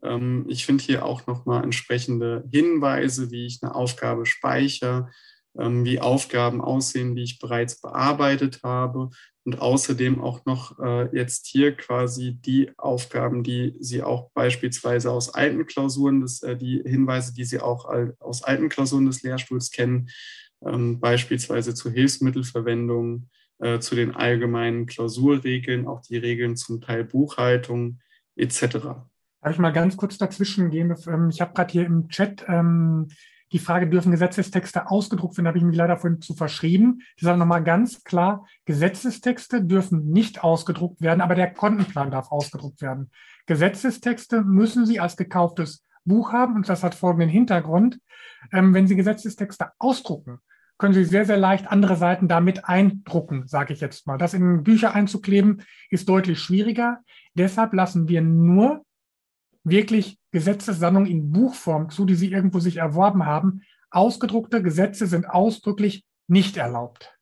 Ähm, ich finde hier auch nochmal entsprechende Hinweise, wie ich eine Aufgabe speichere, ähm, wie Aufgaben aussehen, die ich bereits bearbeitet habe und außerdem auch noch äh, jetzt hier quasi die Aufgaben, die Sie auch beispielsweise aus alten Klausuren, des, äh, die Hinweise, die Sie auch aus alten Klausuren des Lehrstuhls kennen, ähm, beispielsweise zur Hilfsmittelverwendung, äh, zu den allgemeinen Klausurregeln, auch die Regeln zum Teil Buchhaltung etc. Darf ich mal ganz kurz dazwischen gehen? Ähm, ich habe gerade hier im Chat ähm, die Frage, dürfen Gesetzestexte ausgedruckt werden, habe ich mich leider vorhin zu verschrieben. Ich sage nochmal ganz klar, Gesetzestexte dürfen nicht ausgedruckt werden, aber der Kontenplan darf ausgedruckt werden. Gesetzestexte müssen Sie als gekauftes Buch haben und das hat folgenden Hintergrund. Ähm, wenn Sie Gesetzestexte ausdrucken, können Sie sehr, sehr leicht andere Seiten damit eindrucken, sage ich jetzt mal. Das in Bücher einzukleben ist deutlich schwieriger. Deshalb lassen wir nur wirklich Gesetzessammlungen in Buchform zu, die sie irgendwo sich erworben haben. Ausgedruckte Gesetze sind ausdrücklich nicht erlaubt.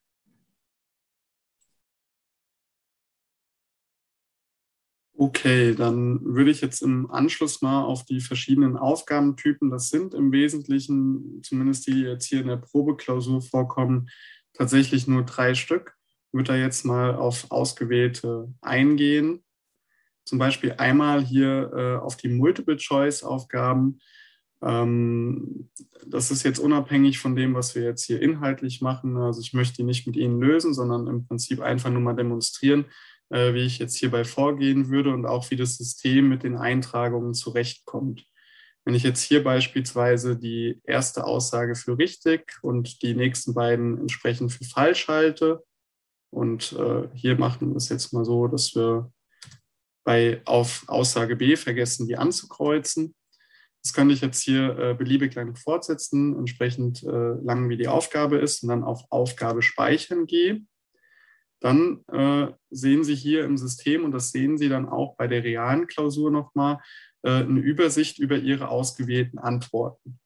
Okay, dann würde ich jetzt im Anschluss mal auf die verschiedenen Aufgabentypen, das sind im Wesentlichen, zumindest die, jetzt hier in der Probeklausur vorkommen, tatsächlich nur drei Stück, würde da jetzt mal auf ausgewählte eingehen zum Beispiel einmal hier äh, auf die Multiple-Choice-Aufgaben. Ähm, das ist jetzt unabhängig von dem, was wir jetzt hier inhaltlich machen. Also ich möchte die nicht mit Ihnen lösen, sondern im Prinzip einfach nur mal demonstrieren, äh, wie ich jetzt hierbei vorgehen würde und auch wie das System mit den Eintragungen zurechtkommt. Wenn ich jetzt hier beispielsweise die erste Aussage für richtig und die nächsten beiden entsprechend für falsch halte, und äh, hier machen wir es jetzt mal so, dass wir bei auf Aussage B vergessen, die anzukreuzen. Das könnte ich jetzt hier äh, beliebig lang fortsetzen, entsprechend äh, lang wie die Aufgabe ist und dann auf Aufgabe speichern gehe. Dann äh, sehen Sie hier im System, und das sehen Sie dann auch bei der realen Klausur nochmal, äh, eine Übersicht über Ihre ausgewählten Antworten.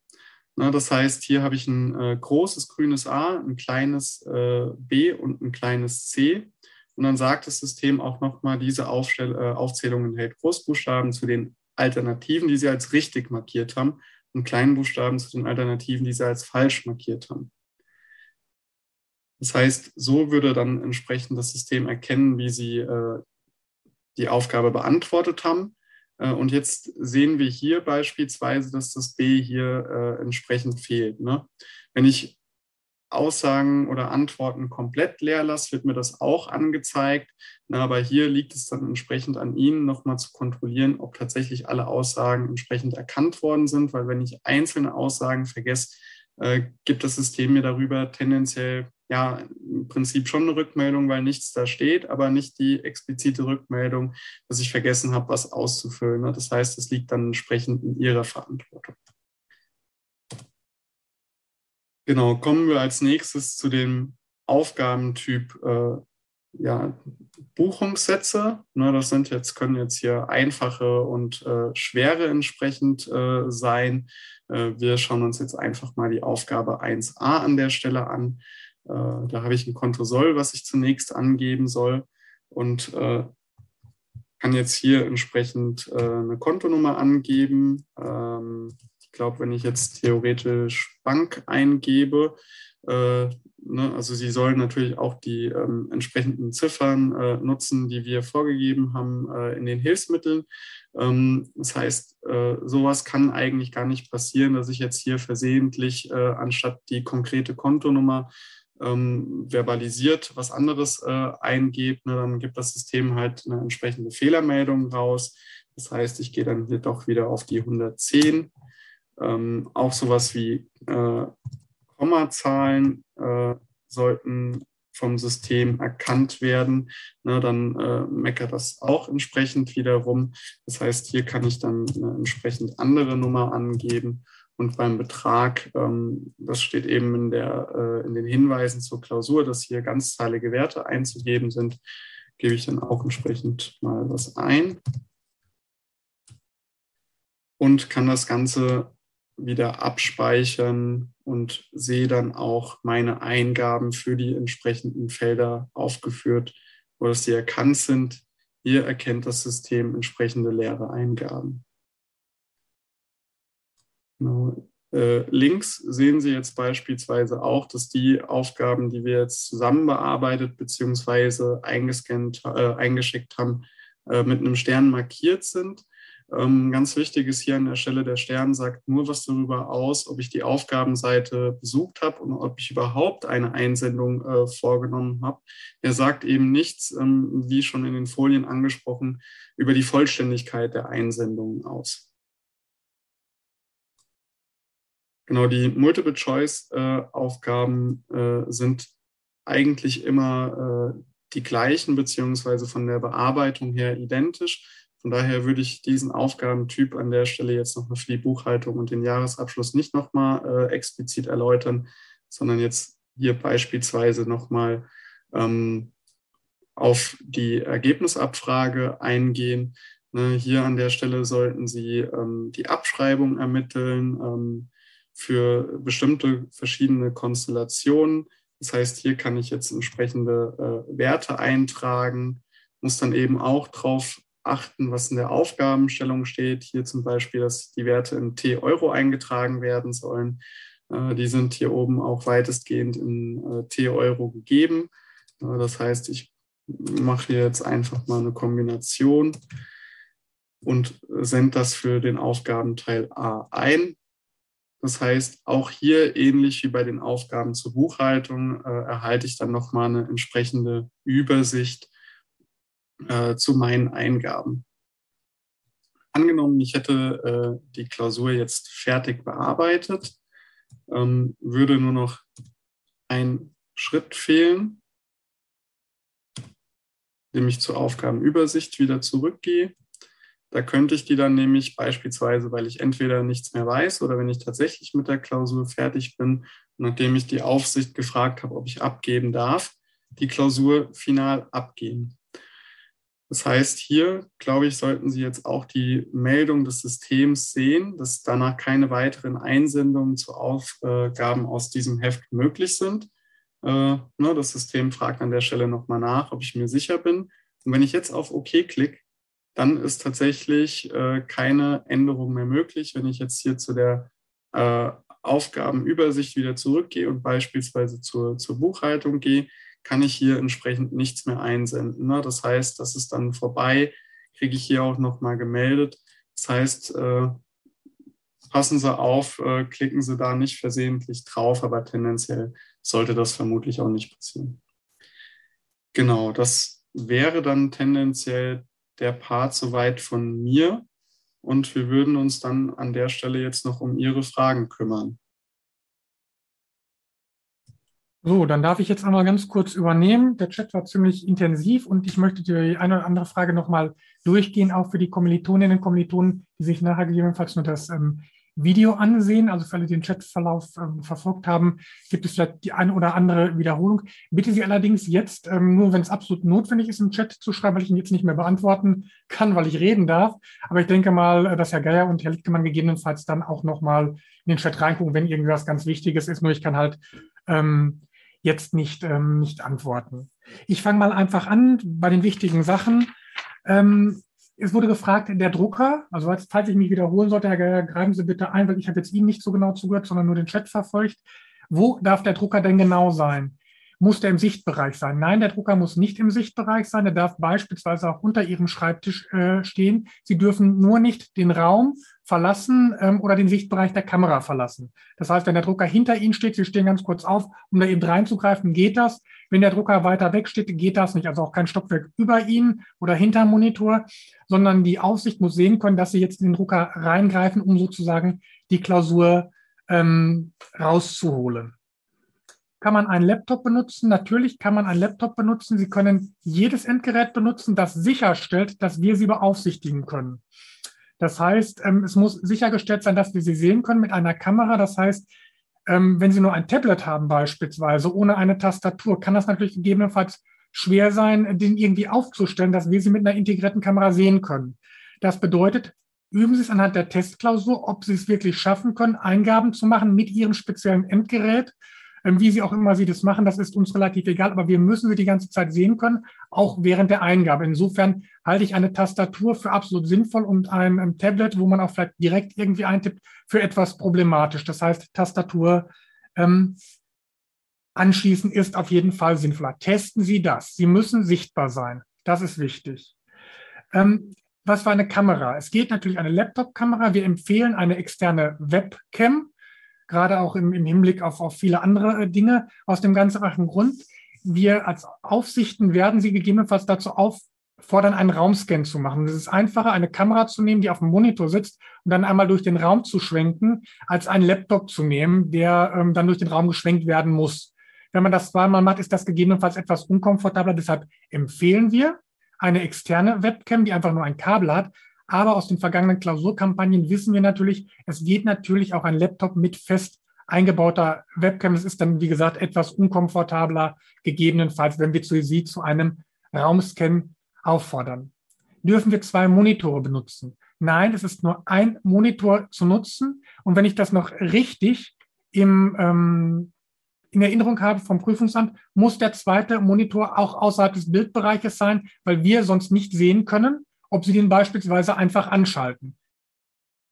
Na, das heißt, hier habe ich ein äh, großes grünes A, ein kleines äh, B und ein kleines C. Und dann sagt das System auch nochmal, diese Aufstell äh, Aufzählung enthält Großbuchstaben zu den Alternativen, die Sie als richtig markiert haben, und Kleinbuchstaben zu den Alternativen, die Sie als falsch markiert haben. Das heißt, so würde dann entsprechend das System erkennen, wie Sie äh, die Aufgabe beantwortet haben. Äh, und jetzt sehen wir hier beispielsweise, dass das B hier äh, entsprechend fehlt. Ne? Wenn ich Aussagen oder Antworten komplett leer lasse, wird mir das auch angezeigt. Na, aber hier liegt es dann entsprechend an Ihnen, nochmal zu kontrollieren, ob tatsächlich alle Aussagen entsprechend erkannt worden sind, weil wenn ich einzelne Aussagen vergesse, äh, gibt das System mir darüber tendenziell ja im Prinzip schon eine Rückmeldung, weil nichts da steht, aber nicht die explizite Rückmeldung, dass ich vergessen habe, was auszufüllen. Ne? Das heißt, es liegt dann entsprechend in Ihrer Verantwortung. Genau, kommen wir als nächstes zu dem Aufgabentyp äh, ja, Buchungssätze. Ne, das sind jetzt, können jetzt hier einfache und äh, schwere entsprechend äh, sein. Äh, wir schauen uns jetzt einfach mal die Aufgabe 1a an der Stelle an. Äh, da habe ich ein Kontosoll, was ich zunächst angeben soll und äh, kann jetzt hier entsprechend eine Kontonummer angeben. Ähm, ich glaube, wenn ich jetzt theoretisch Bank eingebe, äh, ne, also Sie sollen natürlich auch die ähm, entsprechenden Ziffern äh, nutzen, die wir vorgegeben haben äh, in den Hilfsmitteln. Ähm, das heißt, äh, sowas kann eigentlich gar nicht passieren, dass ich jetzt hier versehentlich äh, anstatt die konkrete Kontonummer ähm, verbalisiert was anderes äh, eingebt, ne, dann gibt das System halt eine entsprechende Fehlermeldung raus. Das heißt, ich gehe dann hier doch wieder auf die 110. Ähm, auch sowas wie äh, Kommazahlen äh, sollten vom System erkannt werden. Ne, dann äh, meckert das auch entsprechend wiederum. Das heißt, hier kann ich dann eine entsprechend andere Nummer angeben. Und beim Betrag, ähm, das steht eben in, der, äh, in den Hinweisen zur Klausur, dass hier ganzzahlige Werte einzugeben sind, gebe ich dann auch entsprechend mal was ein und kann das Ganze wieder abspeichern und sehe dann auch meine Eingaben für die entsprechenden Felder aufgeführt, wo das die erkannt sind. Hier erkennt das System entsprechende leere Eingaben. Genau. Äh, links sehen Sie jetzt beispielsweise auch, dass die Aufgaben, die wir jetzt zusammen bearbeitet bzw. äh, eingeschickt haben, äh, mit einem Stern markiert sind. Ähm, ganz wichtig ist hier an der Stelle, der Stern sagt nur was darüber aus, ob ich die Aufgabenseite besucht habe und ob ich überhaupt eine Einsendung äh, vorgenommen habe. Er sagt eben nichts, ähm, wie schon in den Folien angesprochen, über die Vollständigkeit der Einsendungen aus. Genau, die Multiple-Choice-Aufgaben äh, äh, sind eigentlich immer äh, die gleichen, beziehungsweise von der Bearbeitung her identisch. Von daher würde ich diesen Aufgabentyp an der Stelle jetzt nochmal für die Buchhaltung und den Jahresabschluss nicht nochmal äh, explizit erläutern, sondern jetzt hier beispielsweise nochmal ähm, auf die Ergebnisabfrage eingehen. Ne, hier an der Stelle sollten Sie ähm, die Abschreibung ermitteln ähm, für bestimmte verschiedene Konstellationen. Das heißt, hier kann ich jetzt entsprechende äh, Werte eintragen, muss dann eben auch darauf achten, was in der Aufgabenstellung steht. Hier zum Beispiel, dass die Werte in T-Euro eingetragen werden sollen. Äh, die sind hier oben auch weitestgehend in äh, T-Euro gegeben. Äh, das heißt, ich mache hier jetzt einfach mal eine Kombination und sende das für den Aufgabenteil A ein. Das heißt, auch hier ähnlich wie bei den Aufgaben zur Buchhaltung erhalte ich dann nochmal eine entsprechende Übersicht äh, zu meinen Eingaben. Angenommen, ich hätte äh, die Klausur jetzt fertig bearbeitet, ähm, würde nur noch ein Schritt fehlen, indem ich zur Aufgabenübersicht wieder zurückgehe. Da könnte ich die dann nämlich beispielsweise, weil ich entweder nichts mehr weiß oder wenn ich tatsächlich mit der Klausur fertig bin, nachdem ich die Aufsicht gefragt habe, ob ich abgeben darf, die Klausur final abgeben. Das heißt, hier, glaube ich, sollten Sie jetzt auch die Meldung des Systems sehen, dass danach keine weiteren Einsendungen zu Aufgaben aus diesem Heft möglich sind. Äh, ne, das System fragt an der Stelle nochmal nach, ob ich mir sicher bin. Und wenn ich jetzt auf OK klicke, dann ist tatsächlich äh, keine Änderung mehr möglich. Wenn ich jetzt hier zu der äh, Aufgabenübersicht wieder zurückgehe und beispielsweise zur, zur Buchhaltung gehe, kann ich hier entsprechend nichts mehr einsenden. Ne? Das heißt, das ist dann vorbei, kriege ich hier auch nochmal gemeldet. Das heißt, äh, passen Sie auf, äh, klicken Sie da nicht versehentlich drauf, aber tendenziell sollte das vermutlich auch nicht passieren. Genau, das wäre dann tendenziell der Part soweit von mir. Und wir würden uns dann an der Stelle jetzt noch um Ihre Fragen kümmern. So, dann darf ich jetzt einmal ganz kurz übernehmen. Der Chat war ziemlich intensiv und ich möchte die eine oder andere Frage nochmal durchgehen, auch für die Kommilitoninnen und Kommilitonen, die sich nachher gegebenenfalls nur das ähm, Video ansehen. Also für alle, die den Chatverlauf ähm, verfolgt haben, gibt es vielleicht die eine oder andere Wiederholung. Bitte Sie allerdings jetzt, ähm, nur wenn es absolut notwendig ist, im Chat zu schreiben, weil ich ihn jetzt nicht mehr beantworten kann, weil ich reden darf. Aber ich denke mal, äh, dass Herr Geier und Herr Lichtgemann gegebenenfalls dann auch nochmal in den Chat reingucken, wenn irgendwas ganz Wichtiges ist. Nur ich kann halt ähm, jetzt nicht, ähm, nicht antworten. Ich fange mal einfach an bei den wichtigen Sachen. Ähm, es wurde gefragt, der Drucker, also falls ich mich wiederholen sollte, Herr greifen Sie bitte ein, weil ich habe jetzt Ihnen nicht so genau zugehört, sondern nur den Chat verfolgt. Wo darf der Drucker denn genau sein? Muss der im Sichtbereich sein? Nein, der Drucker muss nicht im Sichtbereich sein. Der darf beispielsweise auch unter Ihrem Schreibtisch äh, stehen. Sie dürfen nur nicht den Raum verlassen ähm, oder den Sichtbereich der Kamera verlassen. Das heißt, wenn der Drucker hinter Ihnen steht, Sie stehen ganz kurz auf, um da eben reinzugreifen, geht das. Wenn der Drucker weiter weg steht, geht das nicht. Also auch kein Stockwerk über Ihnen oder hinter Monitor, sondern die Aufsicht muss sehen können, dass Sie jetzt in den Drucker reingreifen, um sozusagen die Klausur ähm, rauszuholen. Kann man einen Laptop benutzen? Natürlich kann man einen Laptop benutzen. Sie können jedes Endgerät benutzen, das sicherstellt, dass wir sie beaufsichtigen können. Das heißt, ähm, es muss sichergestellt sein, dass wir sie sehen können mit einer Kamera. Das heißt, ähm, wenn Sie nur ein Tablet haben beispielsweise, ohne eine Tastatur, kann das natürlich gegebenenfalls schwer sein, den irgendwie aufzustellen, dass wir sie mit einer integrierten Kamera sehen können. Das bedeutet, üben Sie es anhand der Testklausur, ob Sie es wirklich schaffen können, Eingaben zu machen mit Ihrem speziellen Endgerät wie sie auch immer sie das machen, das ist uns relativ egal, aber wir müssen sie die ganze Zeit sehen können, auch während der Eingabe. Insofern halte ich eine Tastatur für absolut sinnvoll und ein, ein Tablet, wo man auch vielleicht direkt irgendwie eintippt, für etwas problematisch. Das heißt, Tastatur ähm, anschließen ist auf jeden Fall sinnvoller. Testen Sie das. Sie müssen sichtbar sein. Das ist wichtig. Ähm, was war eine Kamera? Es geht natürlich eine Laptop-Kamera. Wir empfehlen eine externe Webcam gerade auch im, im Hinblick auf, auf viele andere äh, Dinge, aus dem ganz einfachen Grund. Wir als Aufsichten werden Sie gegebenenfalls dazu auffordern, einen Raumscan zu machen. Es ist einfacher, eine Kamera zu nehmen, die auf dem Monitor sitzt und dann einmal durch den Raum zu schwenken, als einen Laptop zu nehmen, der ähm, dann durch den Raum geschwenkt werden muss. Wenn man das zweimal macht, ist das gegebenenfalls etwas unkomfortabler. Deshalb empfehlen wir eine externe Webcam, die einfach nur ein Kabel hat, aber aus den vergangenen Klausurkampagnen wissen wir natürlich, es geht natürlich auch ein Laptop mit fest eingebauter Webcam. Es ist dann, wie gesagt, etwas unkomfortabler, gegebenenfalls, wenn wir Sie zu einem Raumscan auffordern. Dürfen wir zwei Monitore benutzen? Nein, es ist nur ein Monitor zu nutzen. Und wenn ich das noch richtig im, ähm, in Erinnerung habe vom Prüfungsamt, muss der zweite Monitor auch außerhalb des Bildbereiches sein, weil wir sonst nicht sehen können, ob Sie den beispielsweise einfach anschalten,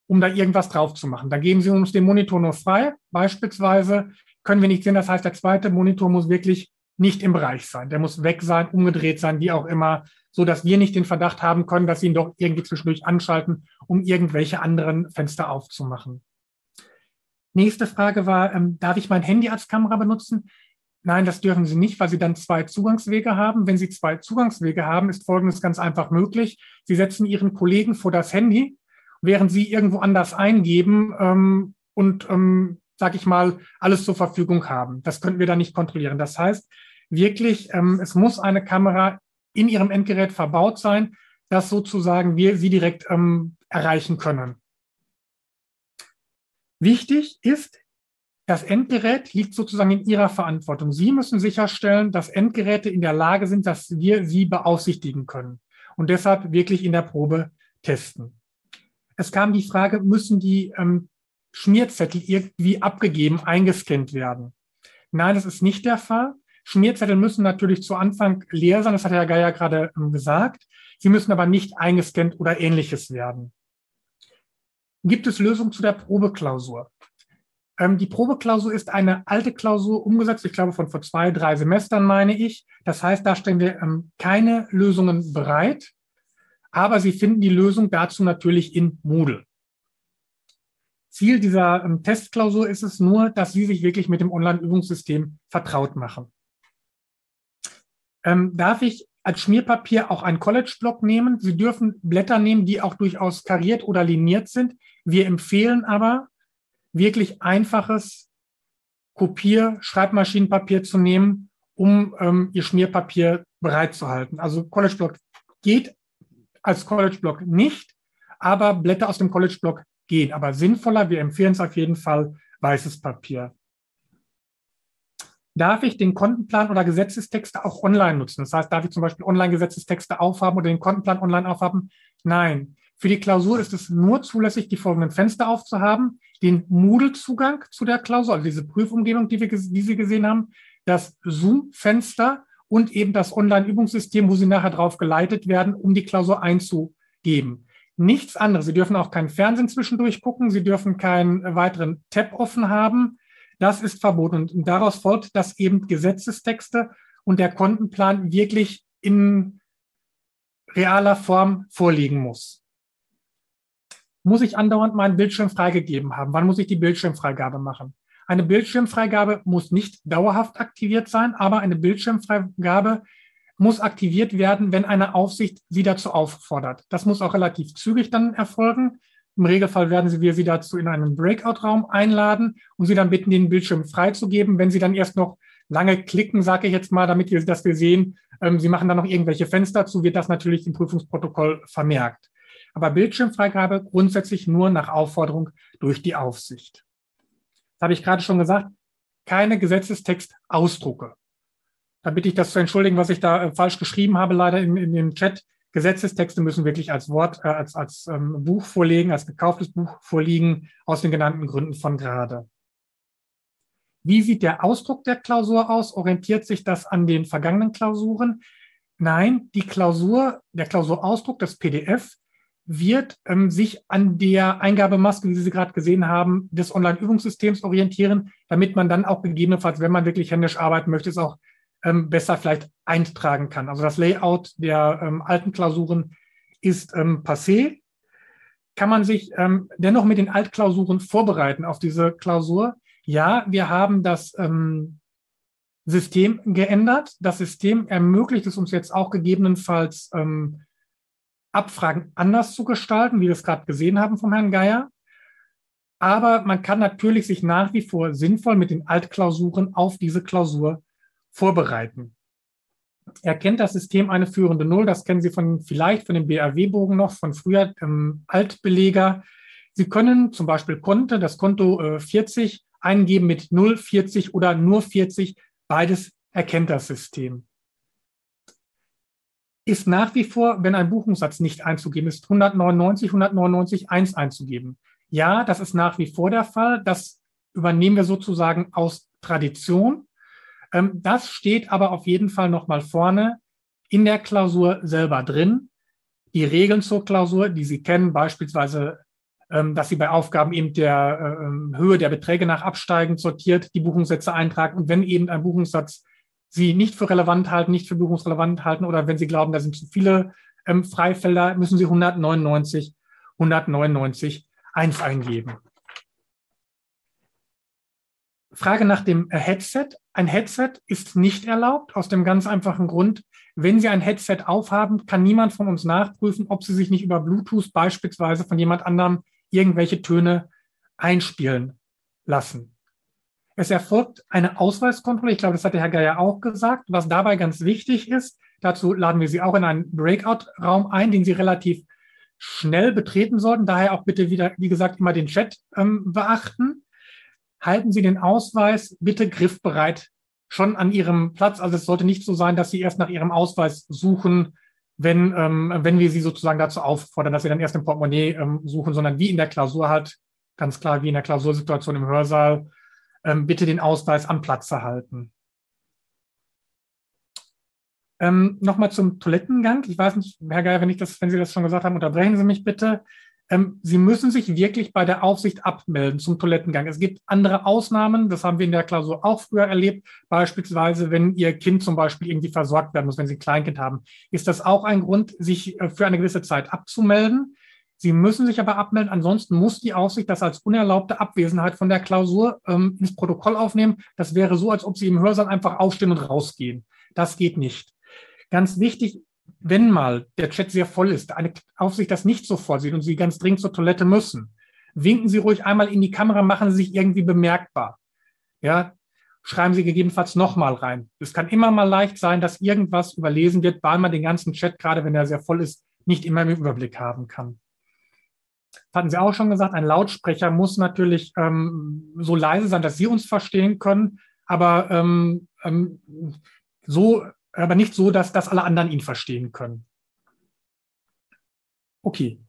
um da irgendwas drauf zu machen. Da geben Sie uns den Monitor nur frei. Beispielsweise können wir nicht sehen. Das heißt, der zweite Monitor muss wirklich nicht im Bereich sein. Der muss weg sein, umgedreht sein, wie auch immer, so dass wir nicht den Verdacht haben können, dass Sie ihn doch irgendwie zwischendurch anschalten, um irgendwelche anderen Fenster aufzumachen. Nächste Frage war, ähm, darf ich mein Handy als Kamera benutzen? Nein, das dürfen Sie nicht, weil Sie dann zwei Zugangswege haben. Wenn Sie zwei Zugangswege haben, ist Folgendes ganz einfach möglich. Sie setzen Ihren Kollegen vor das Handy, während Sie irgendwo anders eingeben ähm, und, ähm, sag ich mal, alles zur Verfügung haben. Das könnten wir da nicht kontrollieren. Das heißt, wirklich, ähm, es muss eine Kamera in Ihrem Endgerät verbaut sein, dass sozusagen wir Sie direkt ähm, erreichen können. Wichtig ist, das Endgerät liegt sozusagen in Ihrer Verantwortung. Sie müssen sicherstellen, dass Endgeräte in der Lage sind, dass wir sie beaufsichtigen können. Und deshalb wirklich in der Probe testen. Es kam die Frage, müssen die ähm, Schmierzettel irgendwie abgegeben, eingescannt werden? Nein, das ist nicht der Fall. Schmierzettel müssen natürlich zu Anfang leer sein, das hat Herr Geier gerade ähm, gesagt. Sie müssen aber nicht eingescannt oder ähnliches werden. Gibt es Lösungen zu der Probeklausur? Ähm, die Probeklausur ist eine alte Klausur umgesetzt, ich glaube von vor zwei, drei Semestern meine ich. Das heißt, da stellen wir ähm, keine Lösungen bereit, aber Sie finden die Lösung dazu natürlich in Moodle. Ziel dieser ähm, Testklausur ist es nur, dass Sie sich wirklich mit dem Online-Übungssystem vertraut machen. Darf ich als Schmierpapier auch einen College-Block nehmen? Sie dürfen Blätter nehmen, die auch durchaus kariert oder liniert sind. Wir empfehlen aber, wirklich einfaches Kopier-, Schreibmaschinenpapier zu nehmen, um ähm, ihr Schmierpapier bereitzuhalten. Also College Block geht als College Block nicht, aber Blätter aus dem College Block gehen. Aber sinnvoller, wir empfehlen es auf jeden Fall, weißes Papier. Darf ich den Kontenplan oder Gesetzestexte auch online nutzen? Das heißt, darf ich zum Beispiel Online-Gesetzestexte aufhaben oder den Kontenplan online aufhaben? Nein. Für die Klausur ist es nur zulässig, die folgenden Fenster aufzuhaben den Moodle-Zugang zu der Klausur, also diese Prüfumgebung, die, wir, die Sie gesehen haben, das Zoom-Fenster und eben das Online-Übungssystem, wo Sie nachher drauf geleitet werden, um die Klausur einzu, geben. Nichts anderes. Sie dürfen auch kein Fernsehen zwischendurch gucken. Sie dürfen keinen weiteren Tab offen haben. Das ist verboten. Und daraus folgt, dass eben Gesetzestexte und der Kontenplan wirklich in realer Form vorliegen muss. Muss ich andauernd meinen Bildschirm freigegeben haben? Wann muss ich die Bildschirmfreigabe machen? Eine Bildschirmfreigabe muss nicht dauerhaft aktiviert sein, aber eine Bildschirmfreigabe muss aktiviert werden, wenn eine Aufsicht Sie dazu auffordert. Das muss auch relativ zügig dann erfolgen. Im Regelfall werden Sie, wir Sie dazu in einen Breakout-Raum einladen und Sie dann bitten, den Bildschirm freizugeben. Wenn Sie dann erst noch lange klicken, sage ich jetzt mal, damit wir, dass wir sehen, ähm, Sie machen dann noch irgendwelche Fenster zu, wird das natürlich im Prüfungsprotokoll vermerkt. Aber Bildschirmfreigabe grundsätzlich nur nach Aufforderung durch die Aufsicht. Das habe ich gerade schon gesagt. Keine Gesetzestextausdrucke. Da bitte ich das zu entschuldigen, was ich da äh, falsch geschrieben habe, leider in, in dem Chat. Gesetzestexte müssen wirklich als Wort, äh, als, als ähm, Buch vorliegen, als gekauftes Buch vorliegen, aus den genannten Gründen von gerade. Wie sieht der Ausdruck der Klausur aus? Orientiert sich das an den vergangenen Klausuren? Nein, die Klausur, der Klausurausdruck, das PDF, wird ähm, sich an der Eingabemaske, wie Sie gerade gesehen haben, des Online-Übungssystems orientieren, damit man dann auch gegebenenfalls, wenn man wirklich händisch arbeiten möchte, es auch ähm, besser vielleicht eintragen kann. Also das Layout der ähm, alten Klausuren ist ähm, passé. Kann man sich ähm, dennoch mit den Altklausuren vorbereiten auf diese Klausur? Ja, wir haben das ähm, System geändert. Das System ermöglicht es uns jetzt auch gegebenenfalls, ähm, Abfragen anders zu gestalten, wie wir es gerade gesehen haben vom Herrn Geier. Aber man kann natürlich sich nach wie vor sinnvoll mit den Altklausuren auf diese Klausur vorbereiten. Erkennt das System eine führende Null, das kennen Sie von, vielleicht von dem BRW-Bogen noch, von früher ähm, Altbeleger. Sie können zum Beispiel Konto, das Konto äh, 40 eingeben mit 0, 40 oder nur 40. Beides erkennt das System. Ist nach wie vor, wenn ein Buchungssatz nicht einzugeben ist, 199, 199, 1 einzugeben. Ja, das ist nach wie vor der Fall. Das übernehmen wir sozusagen aus Tradition. Ähm, das steht aber auf jeden Fall nochmal vorne in der Klausur selber drin. Die Regeln zur Klausur, die Sie kennen, beispielsweise ähm, dass sie bei Aufgaben eben der äh, ähm, Höhe der Beträge nach absteigend sortiert die Buchungssätze eintragen. Und wenn eben ein Buchungssatz Sie nicht für relevant halten, nicht für buchungsrelevant halten oder wenn Sie glauben, da sind zu viele ähm, Freifelder, müssen Sie 199, 199 1 eingeben. Frage nach dem Headset. Ein Headset ist nicht erlaubt, aus dem ganz einfachen Grund, wenn Sie ein Headset aufhaben, kann niemand von uns nachprüfen, ob Sie sich nicht über Bluetooth beispielsweise von jemand anderem irgendwelche Töne einspielen lassen. Es erfolgt eine Ausweiskontrolle. Ich glaube, das hat der Herr Geier auch gesagt. Was dabei ganz wichtig ist, dazu laden wir Sie auch in einen Breakout-Raum ein, den Sie relativ schnell betreten sollten. Daher auch bitte wieder, wie gesagt, immer den Chat ähm, beachten. Halten Sie den Ausweis bitte griffbereit schon an Ihrem Platz. Also es sollte nicht so sein, dass Sie erst nach Ihrem Ausweis suchen, wenn, ähm, wenn wir sie sozusagen dazu auffordern, dass sie dann erst im Portemonnaie ähm, suchen, sondern wie in der Klausur halt, ganz klar wie in der Klausursituation im Hörsaal, bitte den Ausweis am Platz erhalten. Ähm, Nochmal zum Toilettengang. Ich weiß nicht, Herr Geier, wenn, ich das, wenn Sie das schon gesagt haben, unterbrechen Sie mich bitte. Ähm, Sie müssen sich wirklich bei der Aufsicht abmelden zum Toilettengang. Es gibt andere Ausnahmen, das haben wir in der Klausur auch früher erlebt. Beispielsweise, wenn Ihr Kind zum Beispiel irgendwie versorgt werden muss, wenn Sie ein Kleinkind haben, ist das auch ein Grund, sich äh, für eine gewisse Zeit abzumelden. Sie müssen sich aber abmelden, ansonsten muss die Aufsicht das als unerlaubte Abwesenheit von der Klausur ähm, ins Protokoll aufnehmen. Das wäre so, als ob Sie im Hörsaal einfach aufstehen und rausgehen. Das geht nicht. Ganz wichtig, wenn mal der Chat sehr voll ist, eine Aufsicht das nicht so vorsieht und Sie ganz dringend zur Toilette müssen, winken Sie ruhig einmal in die Kamera, machen Sie sich irgendwie bemerkbar. Ja, schreiben Sie gegebenenfalls nochmal rein. Es kann immer mal leicht sein, dass irgendwas überlesen wird, weil man den ganzen Chat, gerade wenn er sehr voll ist, nicht immer im Überblick haben kann. Das hatten Sie auch schon gesagt, ein Lautsprecher muss natürlich ähm, so leise sein, dass Sie uns verstehen können, aber ähm, ähm, so aber nicht so, dass, dass alle anderen ihn verstehen können. Okay.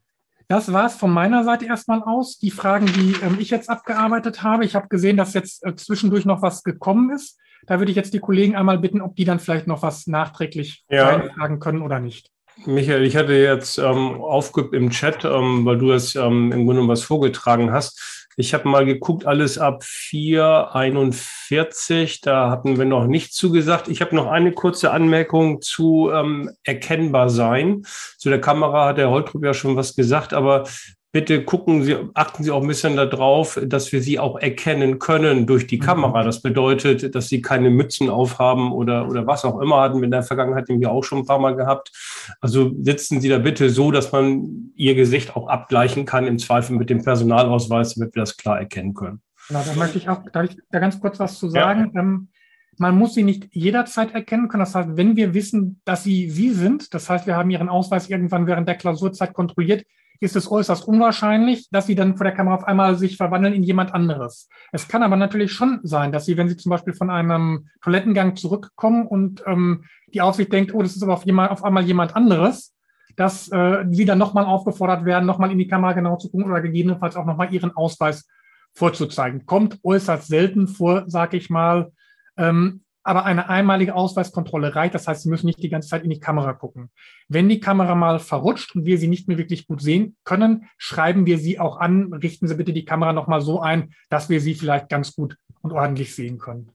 Das war es von meiner Seite erstmal aus. Die Fragen, die ähm, ich jetzt abgearbeitet habe. Ich habe gesehen, dass jetzt äh, zwischendurch noch was gekommen ist. Da würde ich jetzt die Kollegen einmal bitten, ob die dann vielleicht noch was nachträglich ja. fragen können oder nicht. Michael, ich hatte jetzt ähm, aufgeübt im Chat, ähm, weil du das ähm, im Grunde was vorgetragen hast. Ich habe mal geguckt, alles ab 441, da hatten wir noch nicht zugesagt. Ich habe noch eine kurze Anmerkung zu ähm, erkennbar sein. Zu der Kamera hat der Holtrup ja schon was gesagt, aber bitte gucken Sie, achten Sie auch ein bisschen darauf, dass wir Sie auch erkennen können durch die mhm. Kamera. Das bedeutet, dass Sie keine Mützen aufhaben oder, oder was auch immer hatten wir in der Vergangenheit nämlich auch schon ein paar Mal gehabt. Also sitzen Sie da bitte so, dass man Ihr Gesicht auch abgleichen kann, im Zweifel mit dem Personalausweis, damit wir das klar erkennen können. Genau, da möchte ich auch, darf ich da ganz kurz was zu sagen? Ja. Ähm, man muss sie nicht jederzeit erkennen können. Das heißt, wenn wir wissen, dass sie sie sind, das heißt, wir haben ihren Ausweis irgendwann während der Klausurzeit kontrolliert, ist es äußerst unwahrscheinlich, dass sie dann vor der Kamera auf einmal sich verwandeln in jemand anderes. Es kann aber natürlich schon sein, dass sie, wenn sie zum Beispiel von einem Toilettengang zurückkommen und ähm, die Aufsicht denkt, oh, das ist aber auf, jemand, auf einmal jemand anderes, dass äh, sie dann nochmal aufgefordert werden, nochmal in die Kamera genau zu gucken oder gegebenenfalls auch nochmal ihren Ausweis vorzuzeigen. Kommt äußerst selten vor, sag ich mal. Ähm, aber eine einmalige Ausweiskontrolle reicht. Das heißt, Sie müssen nicht die ganze Zeit in die Kamera gucken. Wenn die Kamera mal verrutscht und wir sie nicht mehr wirklich gut sehen können, schreiben wir sie auch an. Richten Sie bitte die Kamera nochmal so ein, dass wir sie vielleicht ganz gut und ordentlich sehen können.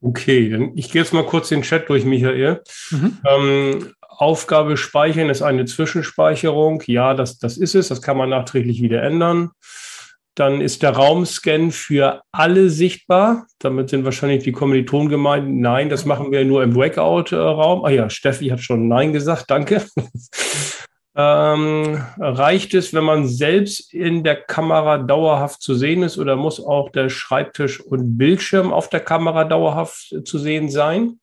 Okay, dann ich gehe jetzt mal kurz den Chat durch, Michael. Mhm. Ähm, Aufgabe speichern ist eine Zwischenspeicherung. Ja, das, das ist es. Das kann man nachträglich wieder ändern. Dann ist der Raumscan für alle sichtbar. Damit sind wahrscheinlich die Kommilitonen gemeint. Nein, das machen wir nur im Breakout-Raum. Ah ja, Steffi hat schon Nein gesagt. Danke. ähm, reicht es, wenn man selbst in der Kamera dauerhaft zu sehen ist oder muss auch der Schreibtisch und Bildschirm auf der Kamera dauerhaft zu sehen sein?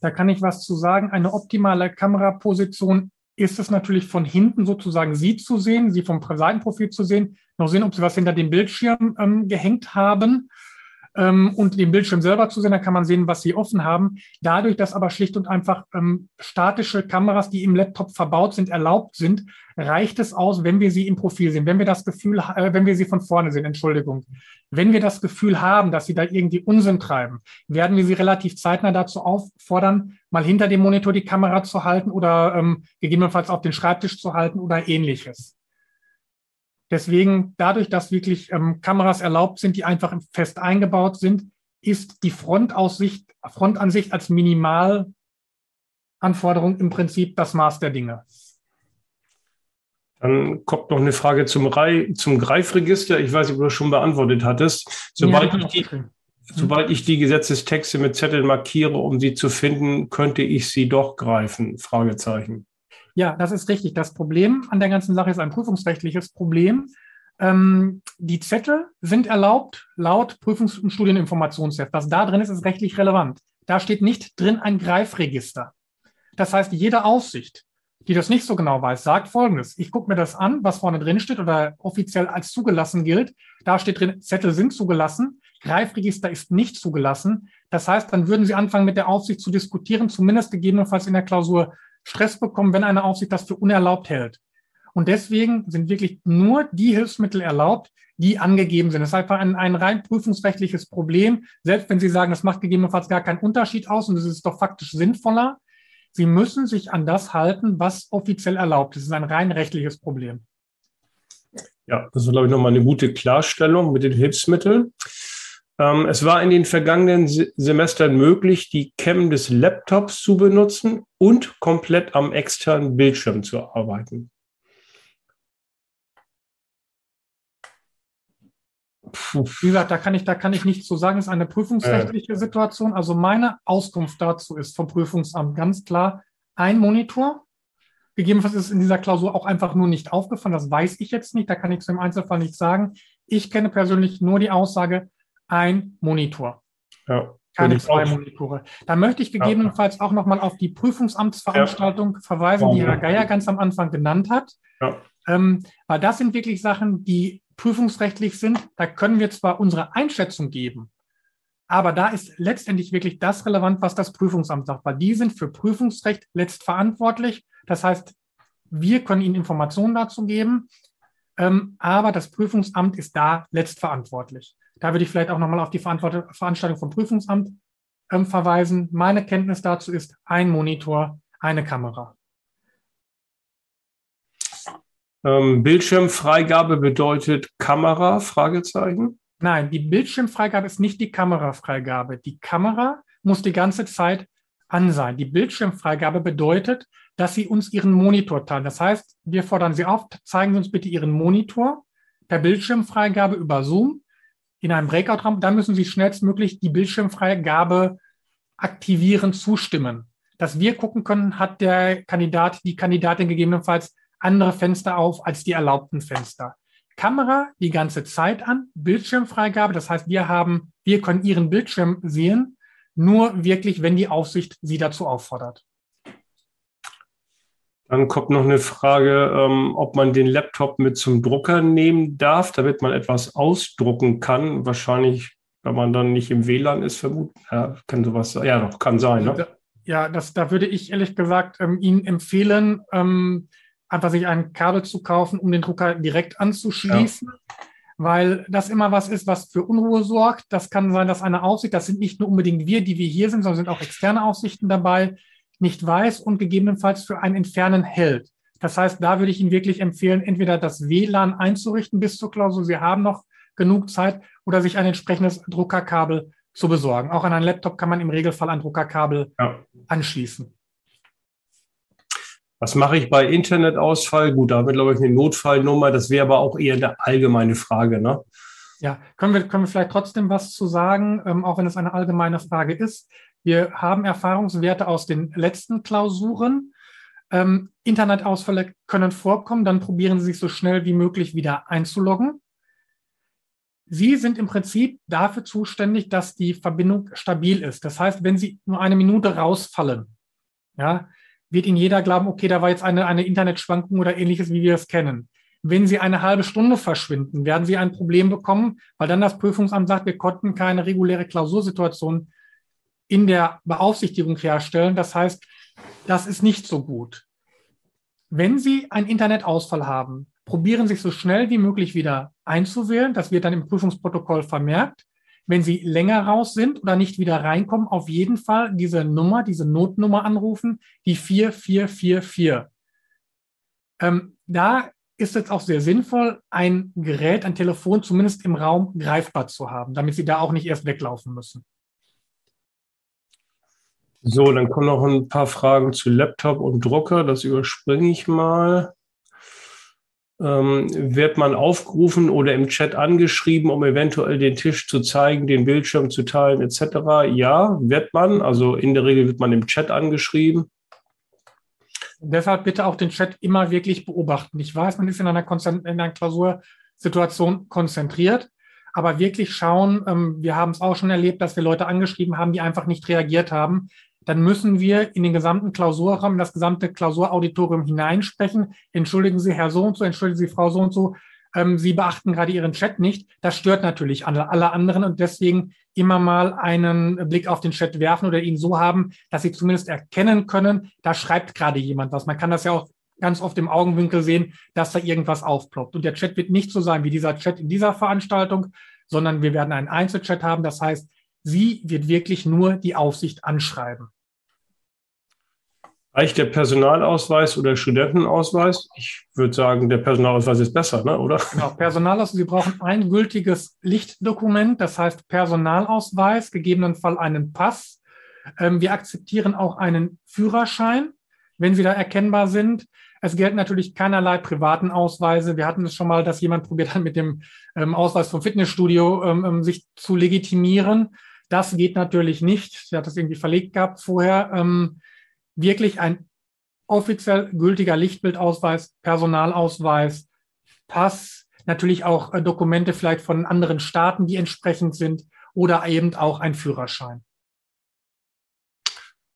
Da kann ich was zu sagen. Eine optimale Kameraposition ist es natürlich von hinten sozusagen Sie zu sehen, Sie vom Seitenprofil zu sehen, noch sehen, ob Sie was hinter dem Bildschirm ähm, gehängt haben ähm, und den Bildschirm selber zu sehen, dann kann man sehen, was Sie offen haben. Dadurch, dass aber schlicht und einfach ähm, statische Kameras, die im Laptop verbaut sind, erlaubt sind, reicht es aus, wenn wir sie im Profil sehen, wenn wir das Gefühl, äh, wenn wir sie von vorne sehen, Entschuldigung. Wenn wir das Gefühl haben, dass sie da irgendwie Unsinn treiben, werden wir sie relativ zeitnah dazu auffordern, mal hinter dem Monitor die Kamera zu halten oder ähm, gegebenenfalls auf den Schreibtisch zu halten oder ähnliches. Deswegen, dadurch, dass wirklich ähm, Kameras erlaubt sind, die einfach fest eingebaut sind, ist die Frontaussicht, Frontansicht als Minimalanforderung im Prinzip das Maß der Dinge. Dann kommt noch eine Frage zum, Rei zum Greifregister. Ich weiß nicht, ob du das schon beantwortet hattest. Sobald, ja, ich die, sobald ich die Gesetzestexte mit Zetteln markiere, um sie zu finden, könnte ich sie doch greifen? Fragezeichen. Ja, das ist richtig. Das Problem an der ganzen Sache ist ein prüfungsrechtliches Problem. Ähm, die Zettel sind erlaubt laut Prüfungs- und Studieninformationsheft. Was da drin ist, ist rechtlich relevant. Da steht nicht drin ein Greifregister. Das heißt, jede Aufsicht, die das nicht so genau weiß, sagt Folgendes. Ich gucke mir das an, was vorne drin steht oder offiziell als zugelassen gilt. Da steht drin, Zettel sind zugelassen. Greifregister ist nicht zugelassen. Das heißt, dann würden Sie anfangen, mit der Aufsicht zu diskutieren, zumindest gegebenenfalls in der Klausur Stress bekommen, wenn eine Aufsicht das für unerlaubt hält. Und deswegen sind wirklich nur die Hilfsmittel erlaubt, die angegeben sind. Das ist einfach ein, ein rein prüfungsrechtliches Problem. Selbst wenn Sie sagen, das macht gegebenenfalls gar keinen Unterschied aus und es ist doch faktisch sinnvoller. Sie müssen sich an das halten, was offiziell erlaubt ist. Es ist ein rein rechtliches Problem. Ja, das ist, glaube ich, nochmal eine gute Klarstellung mit den Hilfsmitteln. Ähm, es war in den vergangenen Semestern möglich, die Cam des Laptops zu benutzen und komplett am externen Bildschirm zu arbeiten. Wie gesagt, da kann ich, da kann ich nichts zu sagen. Es ist eine prüfungsrechtliche äh. Situation. Also meine Auskunft dazu ist vom Prüfungsamt ganz klar ein Monitor. Gegebenenfalls ist es in dieser Klausur auch einfach nur nicht aufgefallen. Das weiß ich jetzt nicht. Da kann ich zu im Einzelfall nicht sagen. Ich kenne persönlich nur die Aussage, ein Monitor. Ja, Keine zwei Monitore. Da möchte ich gegebenenfalls ja. auch nochmal auf die Prüfungsamtsveranstaltung ja. verweisen, die Herr Geier ganz am Anfang genannt hat. Ja. Ähm, weil das sind wirklich Sachen, die prüfungsrechtlich sind. Da können wir zwar unsere Einschätzung geben, aber da ist letztendlich wirklich das relevant, was das Prüfungsamt sagt, weil die sind für Prüfungsrecht letztverantwortlich. Das heißt, wir können ihnen Informationen dazu geben, ähm, aber das Prüfungsamt ist da letztverantwortlich. Da würde ich vielleicht auch nochmal auf die Veranstaltung vom Prüfungsamt ähm, verweisen. Meine Kenntnis dazu ist ein Monitor, eine Kamera. Ähm, Bildschirmfreigabe bedeutet Kamera? Fragezeichen. Nein, die Bildschirmfreigabe ist nicht die Kamerafreigabe. Die Kamera muss die ganze Zeit an sein. Die Bildschirmfreigabe bedeutet, dass Sie uns Ihren Monitor teilen. Das heißt, wir fordern Sie auf, zeigen Sie uns bitte Ihren Monitor per Bildschirmfreigabe über Zoom in einem Breakout-Raum. Dann müssen Sie schnellstmöglich die Bildschirmfreigabe aktivieren, zustimmen. Dass wir gucken können, hat der Kandidat, die Kandidatin gegebenenfalls andere Fenster auf als die erlaubten Fenster. Kamera die ganze Zeit an, Bildschirmfreigabe, das heißt, wir haben, wir können Ihren Bildschirm sehen, nur wirklich, wenn die Aufsicht Sie dazu auffordert. Dann kommt noch eine Frage, ähm, ob man den Laptop mit zum Drucker nehmen darf, damit man etwas ausdrucken kann. Wahrscheinlich, wenn man dann nicht im WLAN ist, vermuten. Ja, kann sowas, ja, doch, kann sein. Ne? Ja, das, da würde ich ehrlich gesagt ähm, Ihnen empfehlen, ähm, einfach sich ein Kabel zu kaufen, um den Drucker direkt anzuschließen. Ja. Weil das immer was ist, was für Unruhe sorgt. Das kann sein, dass eine Aufsicht, das sind nicht nur unbedingt wir, die wir hier sind, sondern sind auch externe Aufsichten dabei, nicht weiß und gegebenenfalls für ein Entfernen hält. Das heißt, da würde ich Ihnen wirklich empfehlen, entweder das WLAN einzurichten bis zur Klausur, Sie haben noch genug Zeit, oder sich ein entsprechendes Druckerkabel zu besorgen. Auch an einen Laptop kann man im Regelfall ein Druckerkabel ja. anschließen. Was mache ich bei Internetausfall? Gut, da haben wir, glaube ich, eine Notfallnummer. Das wäre aber auch eher eine allgemeine Frage, ne? Ja, können wir, können wir vielleicht trotzdem was zu sagen, ähm, auch wenn es eine allgemeine Frage ist. Wir haben Erfahrungswerte aus den letzten Klausuren. Ähm, Internetausfälle können vorkommen, dann probieren Sie sich so schnell wie möglich wieder einzuloggen. Sie sind im Prinzip dafür zuständig, dass die Verbindung stabil ist. Das heißt, wenn Sie nur eine Minute rausfallen, ja, wird Ihnen jeder glauben, okay, da war jetzt eine, eine Internetschwankung oder ähnliches, wie wir es kennen. Wenn Sie eine halbe Stunde verschwinden, werden Sie ein Problem bekommen, weil dann das Prüfungsamt sagt, wir konnten keine reguläre Klausursituation in der Beaufsichtigung herstellen. Das heißt, das ist nicht so gut. Wenn Sie einen Internetausfall haben, probieren sich so schnell wie möglich wieder einzuwählen. Das wird dann im Prüfungsprotokoll vermerkt. Wenn Sie länger raus sind oder nicht wieder reinkommen, auf jeden Fall diese Nummer, diese Notnummer anrufen, die 4444. Ähm, da ist es auch sehr sinnvoll, ein Gerät, ein Telefon zumindest im Raum greifbar zu haben, damit Sie da auch nicht erst weglaufen müssen. So, dann kommen noch ein paar Fragen zu Laptop und Drucker. Das überspringe ich mal ähm, wird man aufgerufen oder im Chat angeschrieben, um eventuell den Tisch zu zeigen, den Bildschirm zu teilen etc. Ja, wird man. Also in der Regel wird man im Chat angeschrieben. Deshalb bitte auch den Chat immer wirklich beobachten. Ich weiß, man ist in einer, in einer Klausursituation konzentriert, aber wirklich schauen, ähm, wir haben es auch schon erlebt, dass wir Leute angeschrieben haben, die einfach nicht reagiert haben dann müssen wir in den gesamten Klausurraum, in das gesamte Klausurauditorium hineinsprechen. Entschuldigen Sie, Herr so und so, entschuldigen Sie, Frau so und so. Ähm, Sie beachten gerade Ihren Chat nicht. Das stört natürlich alle, alle anderen und deswegen immer mal einen Blick auf den Chat werfen oder ihn so haben, dass Sie zumindest erkennen können, da schreibt gerade jemand was. Man kann das ja auch ganz oft im Augenwinkel sehen, dass da irgendwas aufploppt. Und der Chat wird nicht so sein wie dieser Chat in dieser Veranstaltung, sondern wir werden einen Einzelchat haben. Das heißt, sie wird wirklich nur die Aufsicht anschreiben. Reicht der Personalausweis oder Studentenausweis? Ich würde sagen, der Personalausweis ist besser, ne? oder? Genau, Personalausweis. Sie brauchen ein gültiges Lichtdokument, das heißt Personalausweis, gegebenenfalls einen Pass. Ähm, wir akzeptieren auch einen Führerschein, wenn Sie da erkennbar sind. Es gelten natürlich keinerlei privaten Ausweise. Wir hatten es schon mal, dass jemand probiert hat, mit dem ähm, Ausweis vom Fitnessstudio ähm, sich zu legitimieren. Das geht natürlich nicht. Sie hat das irgendwie verlegt gehabt vorher wirklich ein offiziell gültiger Lichtbildausweis, Personalausweis, Pass, natürlich auch äh, Dokumente vielleicht von anderen Staaten, die entsprechend sind oder eben auch ein Führerschein.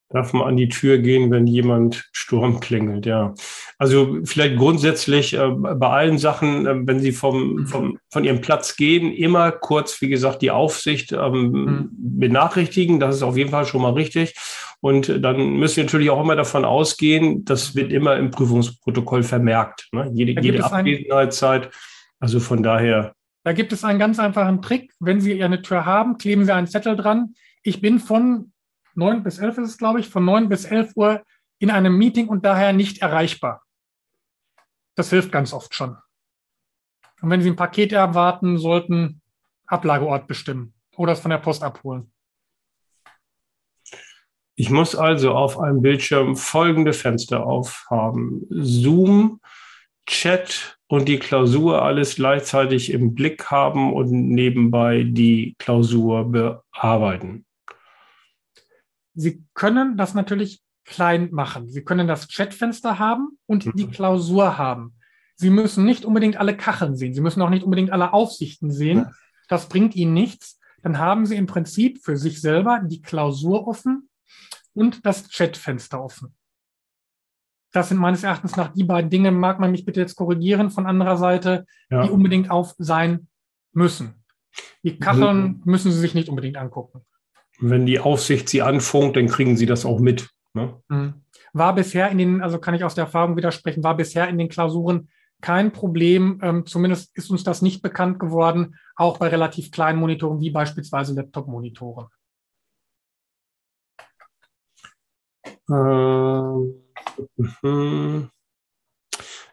Darf man an die Tür gehen, wenn jemand Sturm klingelt, ja. Also vielleicht grundsätzlich äh, bei allen Sachen, äh, wenn Sie vom, vom, von Ihrem Platz gehen, immer kurz, wie gesagt, die Aufsicht ähm, mhm. benachrichtigen. Das ist auf jeden Fall schon mal richtig. Und dann müssen wir natürlich auch immer davon ausgehen, das wird immer im Prüfungsprotokoll vermerkt. Ne? Jede, jede Abwesenheitszeit. Also von daher. Da gibt es einen ganz einfachen Trick. Wenn Sie eine Tür haben, kleben Sie einen Zettel dran. Ich bin von 9 bis 11 ist es, glaube ich, von 9 bis 11 Uhr in einem Meeting und daher nicht erreichbar. Das hilft ganz oft schon. Und wenn Sie ein Paket erwarten, sollten Ablageort bestimmen oder es von der Post abholen. Ich muss also auf einem Bildschirm folgende Fenster aufhaben. Zoom, Chat und die Klausur alles gleichzeitig im Blick haben und nebenbei die Klausur bearbeiten. Sie können das natürlich klein machen. Sie können das Chatfenster haben und mhm. die Klausur haben. Sie müssen nicht unbedingt alle Kacheln sehen. Sie müssen auch nicht unbedingt alle Aufsichten sehen. Ja. Das bringt Ihnen nichts. Dann haben Sie im Prinzip für sich selber die Klausur offen und das Chatfenster offen. Das sind meines Erachtens nach die beiden Dinge, mag man mich bitte jetzt korrigieren von anderer Seite, ja. die unbedingt auf sein müssen. Die Kacheln mhm. müssen Sie sich nicht unbedingt angucken. Wenn die Aufsicht Sie anfunkt, dann kriegen Sie das auch mit. Ne? Mhm. War bisher in den, also kann ich aus der Erfahrung widersprechen, war bisher in den Klausuren kein Problem. Ähm, zumindest ist uns das nicht bekannt geworden, auch bei relativ kleinen Monitoren wie beispielsweise Laptop-Monitoren. Ähm,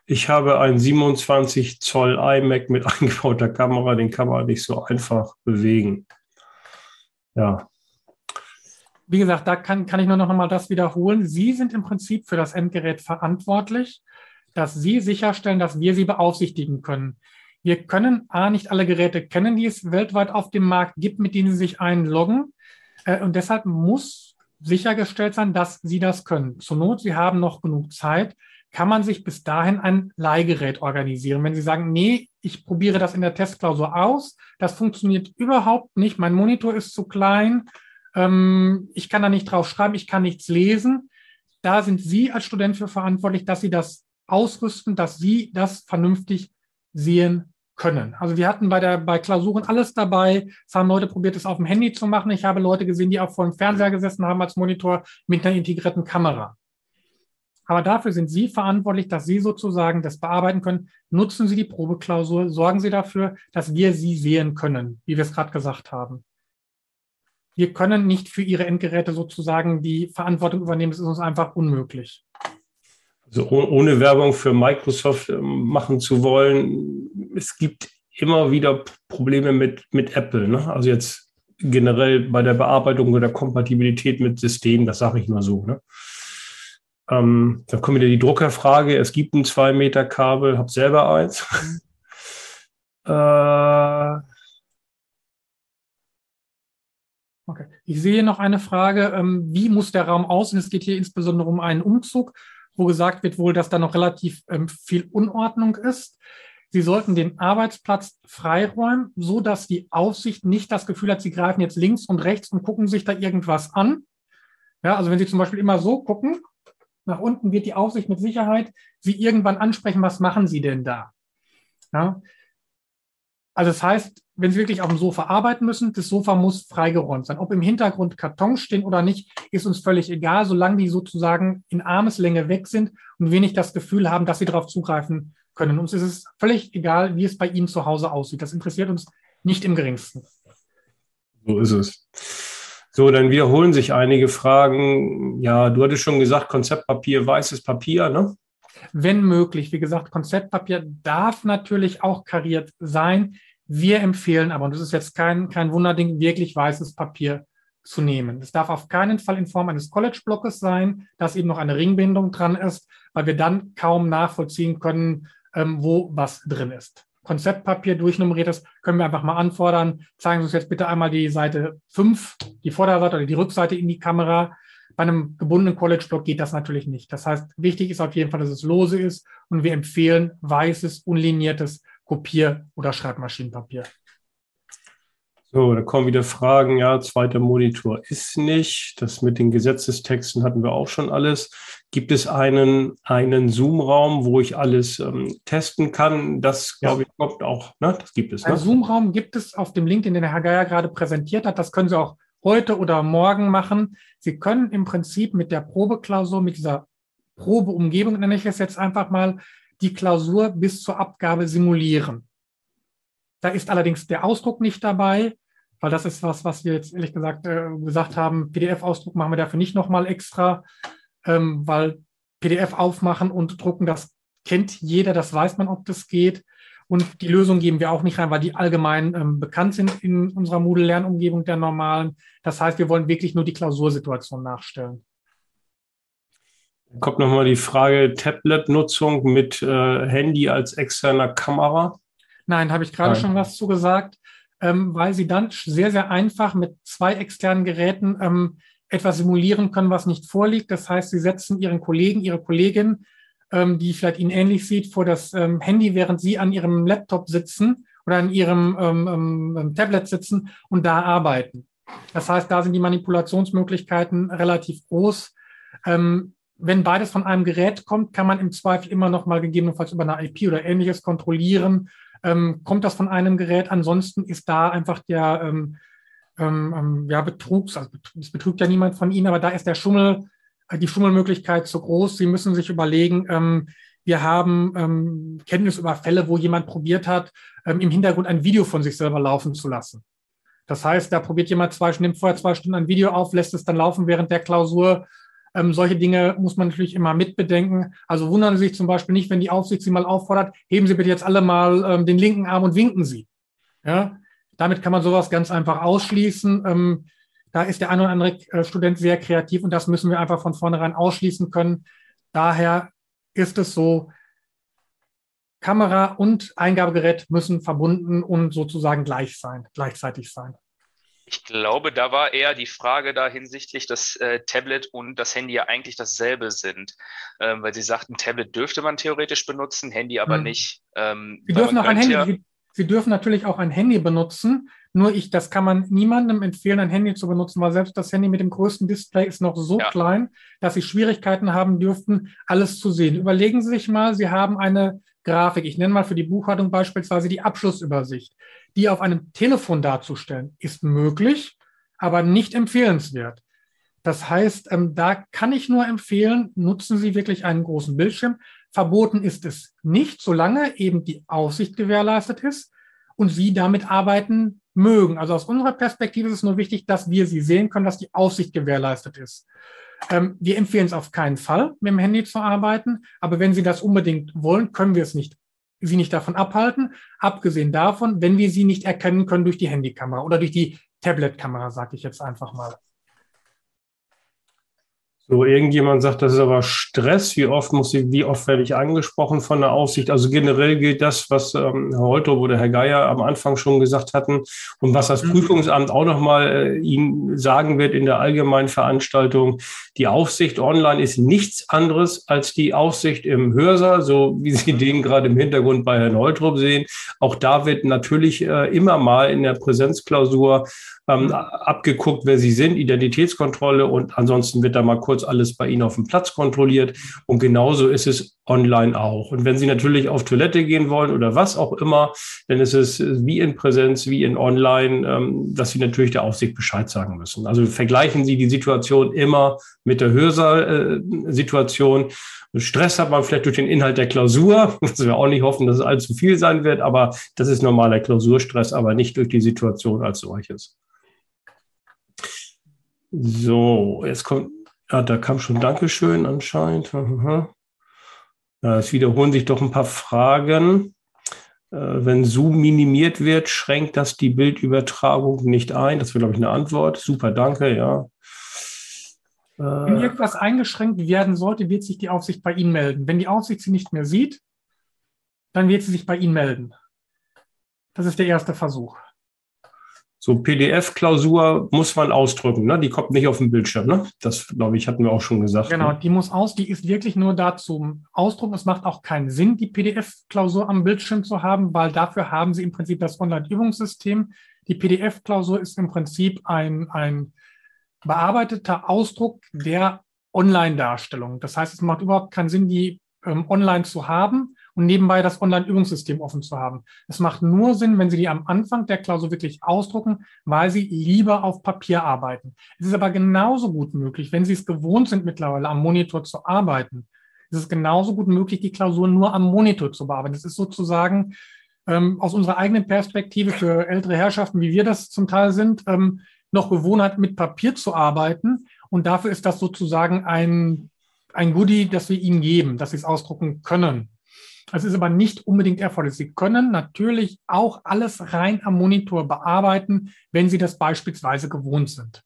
ich habe ein 27 Zoll iMac mit eingebauter Kamera, den kann man nicht so einfach bewegen. Ja. Wie gesagt, da kann, kann ich nur noch mal das wiederholen. Sie sind im Prinzip für das Endgerät verantwortlich dass Sie sicherstellen, dass wir sie beaufsichtigen können. Wir können A, nicht alle Geräte kennen, die es weltweit auf dem Markt gibt, mit denen Sie sich einloggen. Äh, und deshalb muss sichergestellt sein, dass Sie das können. Zur Not, Sie haben noch genug Zeit, kann man sich bis dahin ein Leihgerät organisieren. Wenn Sie sagen, nee, ich probiere das in der Testklausur aus, das funktioniert überhaupt nicht, mein Monitor ist zu klein, ähm, ich kann da nicht drauf schreiben, ich kann nichts lesen, da sind Sie als Student für verantwortlich, dass Sie das ausrüsten, dass sie das vernünftig sehen können. Also wir hatten bei der bei Klausuren alles dabei. Es haben Leute probiert, es auf dem Handy zu machen. Ich habe Leute gesehen, die auch vor dem Fernseher gesessen haben als Monitor mit einer integrierten Kamera. Aber dafür sind Sie verantwortlich, dass Sie sozusagen das bearbeiten können. Nutzen Sie die Probeklausur, sorgen Sie dafür, dass wir Sie sehen können, wie wir es gerade gesagt haben. Wir können nicht für Ihre Endgeräte sozusagen die Verantwortung übernehmen. Das ist uns einfach unmöglich. Also ohne Werbung für Microsoft ähm, machen zu wollen, es gibt immer wieder Probleme mit, mit Apple. Ne? Also jetzt generell bei der Bearbeitung oder Kompatibilität mit Systemen, das sage ich mal so. Ne? Ähm, da kommt wieder die Druckerfrage. Es gibt ein 2 Meter Kabel, habe selber eins. äh, okay. Ich sehe noch eine Frage. Ähm, wie muss der Raum aussehen? Es geht hier insbesondere um einen Umzug wo gesagt wird wohl, dass da noch relativ ähm, viel Unordnung ist. Sie sollten den Arbeitsplatz freiräumen, so dass die Aufsicht nicht das Gefühl hat, sie greifen jetzt links und rechts und gucken sich da irgendwas an. Ja, also wenn Sie zum Beispiel immer so gucken, nach unten wird die Aufsicht mit Sicherheit Sie irgendwann ansprechen, was machen Sie denn da? Ja, also das heißt, wenn Sie wirklich auf dem Sofa arbeiten müssen, das Sofa muss freigeräumt sein. Ob im Hintergrund Kartons stehen oder nicht, ist uns völlig egal, solange die sozusagen in Armeslänge weg sind und wir nicht das Gefühl haben, dass sie darauf zugreifen können. Uns ist es völlig egal, wie es bei Ihnen zu Hause aussieht. Das interessiert uns nicht im geringsten. So ist es. So, dann wiederholen sich einige Fragen. Ja, du hattest schon gesagt, Konzeptpapier, weißes Papier, ne? Wenn möglich, wie gesagt, Konzeptpapier darf natürlich auch kariert sein. Wir empfehlen aber, und das ist jetzt kein, kein Wunderding, wirklich weißes Papier zu nehmen. Es darf auf keinen Fall in Form eines College-Blockes sein, dass eben noch eine Ringbindung dran ist, weil wir dann kaum nachvollziehen können, ähm, wo was drin ist. Konzeptpapier durchnummeriert ist, können wir einfach mal anfordern. Zeigen Sie uns jetzt bitte einmal die Seite 5, die Vorderseite oder die Rückseite in die Kamera. Bei einem gebundenen College-Block geht das natürlich nicht. Das heißt, wichtig ist auf jeden Fall, dass es lose ist und wir empfehlen weißes, unliniertes Kopier- oder Schreibmaschinenpapier. So, da kommen wieder Fragen. Ja, zweiter Monitor ist nicht. Das mit den Gesetzestexten hatten wir auch schon alles. Gibt es einen, einen Zoom-Raum, wo ich alles ähm, testen kann? Das, glaube ich, kommt auch. Ne? Das gibt es. Ne? Ein Zoom-Raum gibt es auf dem Link, den der Herr Geier gerade präsentiert hat. Das können Sie auch heute oder morgen machen. Sie können im Prinzip mit der Probeklausur, mit dieser Probeumgebung, nenne ich es jetzt einfach mal, die Klausur bis zur Abgabe simulieren. Da ist allerdings der Ausdruck nicht dabei, weil das ist was, was wir jetzt ehrlich gesagt äh, gesagt haben. PDF-Ausdruck machen wir dafür nicht nochmal extra. ähm, weil PDF aufmachen und drucken, das kennt jeder, das weiß man, ob das geht. Und die Lösung geben wir auch nicht rein, weil die allgemein ähm, bekannt sind in unserer Moodle-Lernumgebung der normalen. Das heißt, wir wollen wirklich nur die Klausursituation nachstellen. Kommt nochmal die Frage Tablet-Nutzung mit äh, Handy als externer Kamera? Nein, habe ich gerade schon was zu gesagt, ähm, weil Sie dann sehr, sehr einfach mit zwei externen Geräten ähm, etwas simulieren können, was nicht vorliegt. Das heißt, Sie setzen Ihren Kollegen, Ihre Kollegin ähm, die vielleicht Ihnen ähnlich sieht, vor das ähm, Handy, während Sie an Ihrem Laptop sitzen oder an Ihrem ähm, ähm, ähm, Tablet sitzen und da arbeiten. Das heißt, da sind die Manipulationsmöglichkeiten relativ groß. Ähm, wenn beides von einem Gerät kommt, kann man im Zweifel immer noch mal gegebenenfalls über eine IP oder ähnliches kontrollieren. Ähm, kommt das von einem Gerät? Ansonsten ist da einfach der ähm, ähm, ja, Betrugs, also es betrügt ja niemand von Ihnen, aber da ist der Schummel die Schummelmöglichkeit so groß. Sie müssen sich überlegen, ähm, wir haben ähm, Kenntnis über Fälle, wo jemand probiert hat, ähm, im Hintergrund ein Video von sich selber laufen zu lassen. Das heißt, da probiert jemand zwei nimmt vorher zwei Stunden ein Video auf, lässt es dann laufen während der Klausur. Ähm, solche Dinge muss man natürlich immer mitbedenken. Also wundern Sie sich zum Beispiel nicht, wenn die Aufsicht Sie mal auffordert, heben Sie bitte jetzt alle mal ähm, den linken Arm und winken Sie. Ja, damit kann man sowas ganz einfach ausschließen. Ähm, da ist der ein oder andere äh, Student sehr kreativ und das müssen wir einfach von vornherein ausschließen können. Daher ist es so, Kamera und Eingabegerät müssen verbunden und sozusagen gleich sein, gleichzeitig sein. Ich glaube, da war eher die Frage da hinsichtlich, dass äh, Tablet und das Handy ja eigentlich dasselbe sind. Ähm, weil Sie sagten, Tablet dürfte man theoretisch benutzen, Handy aber hm. nicht. Ähm, Sie dürfen auch ein Handy, ja Sie, dürfen natürlich auch ein Handy benutzen, nur ich, das kann man niemandem empfehlen, ein Handy zu benutzen, weil selbst das Handy mit dem größten Display ist noch so ja. klein, dass Sie Schwierigkeiten haben dürften, alles zu sehen. Überlegen Sie sich mal, Sie haben eine Grafik. Ich nenne mal für die Buchhaltung beispielsweise die Abschlussübersicht. Die auf einem Telefon darzustellen, ist möglich, aber nicht empfehlenswert. Das heißt, ähm, da kann ich nur empfehlen, nutzen Sie wirklich einen großen Bildschirm. Verboten ist es nicht, solange eben die Aufsicht gewährleistet ist und Sie damit arbeiten mögen. Also aus unserer Perspektive ist es nur wichtig, dass wir sie sehen können, dass die Aufsicht gewährleistet ist. Ähm, wir empfehlen es auf keinen Fall, mit dem Handy zu arbeiten, aber wenn Sie das unbedingt wollen, können wir es nicht, Sie nicht davon abhalten. Abgesehen davon, wenn wir Sie nicht erkennen können durch die Handykamera oder durch die Tabletkamera, sage ich jetzt einfach mal. So, irgendjemand sagt, das ist aber Stress. Wie oft muss ich, wie oft werde ich angesprochen von der Aufsicht? Also generell gilt das, was ähm, Herr Holtrup oder Herr Geier am Anfang schon gesagt hatten und was das mhm. Prüfungsamt auch nochmal äh, Ihnen sagen wird in der allgemeinen Veranstaltung. Die Aufsicht online ist nichts anderes als die Aufsicht im Hörsaal, so wie Sie den gerade im Hintergrund bei Herrn Holtrup sehen. Auch da wird natürlich äh, immer mal in der Präsenzklausur ähm, abgeguckt, wer sie sind, Identitätskontrolle und ansonsten wird da mal kurz alles bei Ihnen auf dem Platz kontrolliert. Und genauso ist es online auch. Und wenn Sie natürlich auf Toilette gehen wollen oder was auch immer, dann ist es wie in Präsenz, wie in Online, ähm, dass Sie natürlich der Aufsicht Bescheid sagen müssen. Also vergleichen Sie die Situation immer mit der Hörsaalsituation. Stress hat man vielleicht durch den Inhalt der Klausur, was wir auch nicht hoffen, dass es allzu viel sein wird, aber das ist normaler Klausurstress, aber nicht durch die Situation als solches. So, jetzt kommt, ja, da kam schon Dankeschön anscheinend. Ja, es wiederholen sich doch ein paar Fragen. Äh, wenn Zoom minimiert wird, schränkt das die Bildübertragung nicht ein? Das wäre, glaube ich, eine Antwort. Super, danke, ja. Wenn irgendwas eingeschränkt werden sollte, wird sich die Aufsicht bei Ihnen melden. Wenn die Aufsicht sie nicht mehr sieht, dann wird sie sich bei Ihnen melden. Das ist der erste Versuch. So PDF-Klausur muss man ausdrücken, ne? Die kommt nicht auf den Bildschirm, ne? Das, glaube ich, hatten wir auch schon gesagt. Genau, ne? die muss aus, die ist wirklich nur da zum Ausdrucken. Es macht auch keinen Sinn, die PDF-Klausur am Bildschirm zu haben, weil dafür haben Sie im Prinzip das Online-Übungssystem. Die PDF-Klausur ist im Prinzip ein, ein bearbeiteter Ausdruck der Online-Darstellung. Das heißt, es macht überhaupt keinen Sinn, die ähm, online zu haben und nebenbei das Online-Übungssystem offen zu haben. Es macht nur Sinn, wenn Sie die am Anfang der Klausur wirklich ausdrucken, weil Sie lieber auf Papier arbeiten. Es ist aber genauso gut möglich, wenn Sie es gewohnt sind, mittlerweile am Monitor zu arbeiten, es ist genauso gut möglich, die Klausur nur am Monitor zu bearbeiten. Das ist sozusagen ähm, aus unserer eigenen Perspektive für ältere Herrschaften, wie wir das zum Teil sind, ähm, noch Gewohnheit, mit Papier zu arbeiten. Und dafür ist das sozusagen ein ein Goodie, das wir Ihnen geben, dass Sie es ausdrucken können. Es ist aber nicht unbedingt erforderlich. Sie können natürlich auch alles rein am Monitor bearbeiten, wenn Sie das beispielsweise gewohnt sind.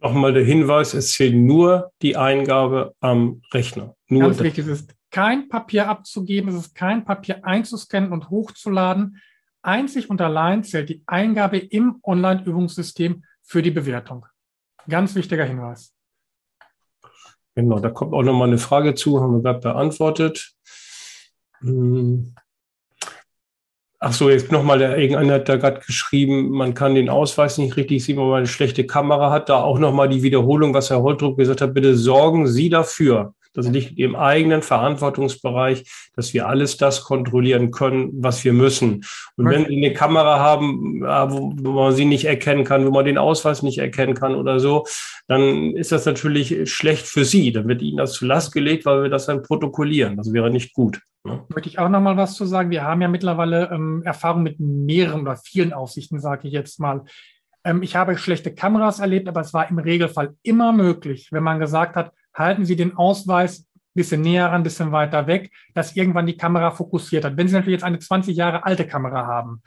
Nochmal der Hinweis, es zählt nur die Eingabe am Rechner. Nur Ganz wichtig, es ist kein Papier abzugeben, es ist kein Papier einzuscannen und hochzuladen. Einzig und allein zählt die Eingabe im Online-Übungssystem für die Bewertung. Ganz wichtiger Hinweis. Genau, da kommt auch nochmal eine Frage zu, haben wir gerade beantwortet. Hm. Ach so, jetzt nochmal, der irgendeiner hat da gerade geschrieben, man kann den Ausweis nicht richtig sehen, weil man eine schlechte Kamera hat. Da auch nochmal die Wiederholung, was Herr Holtrup gesagt hat, bitte sorgen Sie dafür, das liegt im eigenen Verantwortungsbereich, dass wir alles das kontrollieren können, was wir müssen. Und wenn Sie eine Kamera haben, wo, wo man sie nicht erkennen kann, wo man den Ausweis nicht erkennen kann oder so, dann ist das natürlich schlecht für Sie. Dann wird Ihnen das zu Last gelegt, weil wir das dann protokollieren. Das wäre nicht gut. Ne? Möchte ich auch noch mal was zu sagen. Wir haben ja mittlerweile ähm, Erfahrung mit mehreren oder vielen Aufsichten, sage ich jetzt mal. Ähm, ich habe schlechte Kameras erlebt, aber es war im Regelfall immer möglich, wenn man gesagt hat, halten Sie den Ausweis ein bisschen näher ran, ein bisschen weiter weg, dass irgendwann die Kamera fokussiert hat. Wenn Sie natürlich jetzt eine 20 Jahre alte Kamera haben,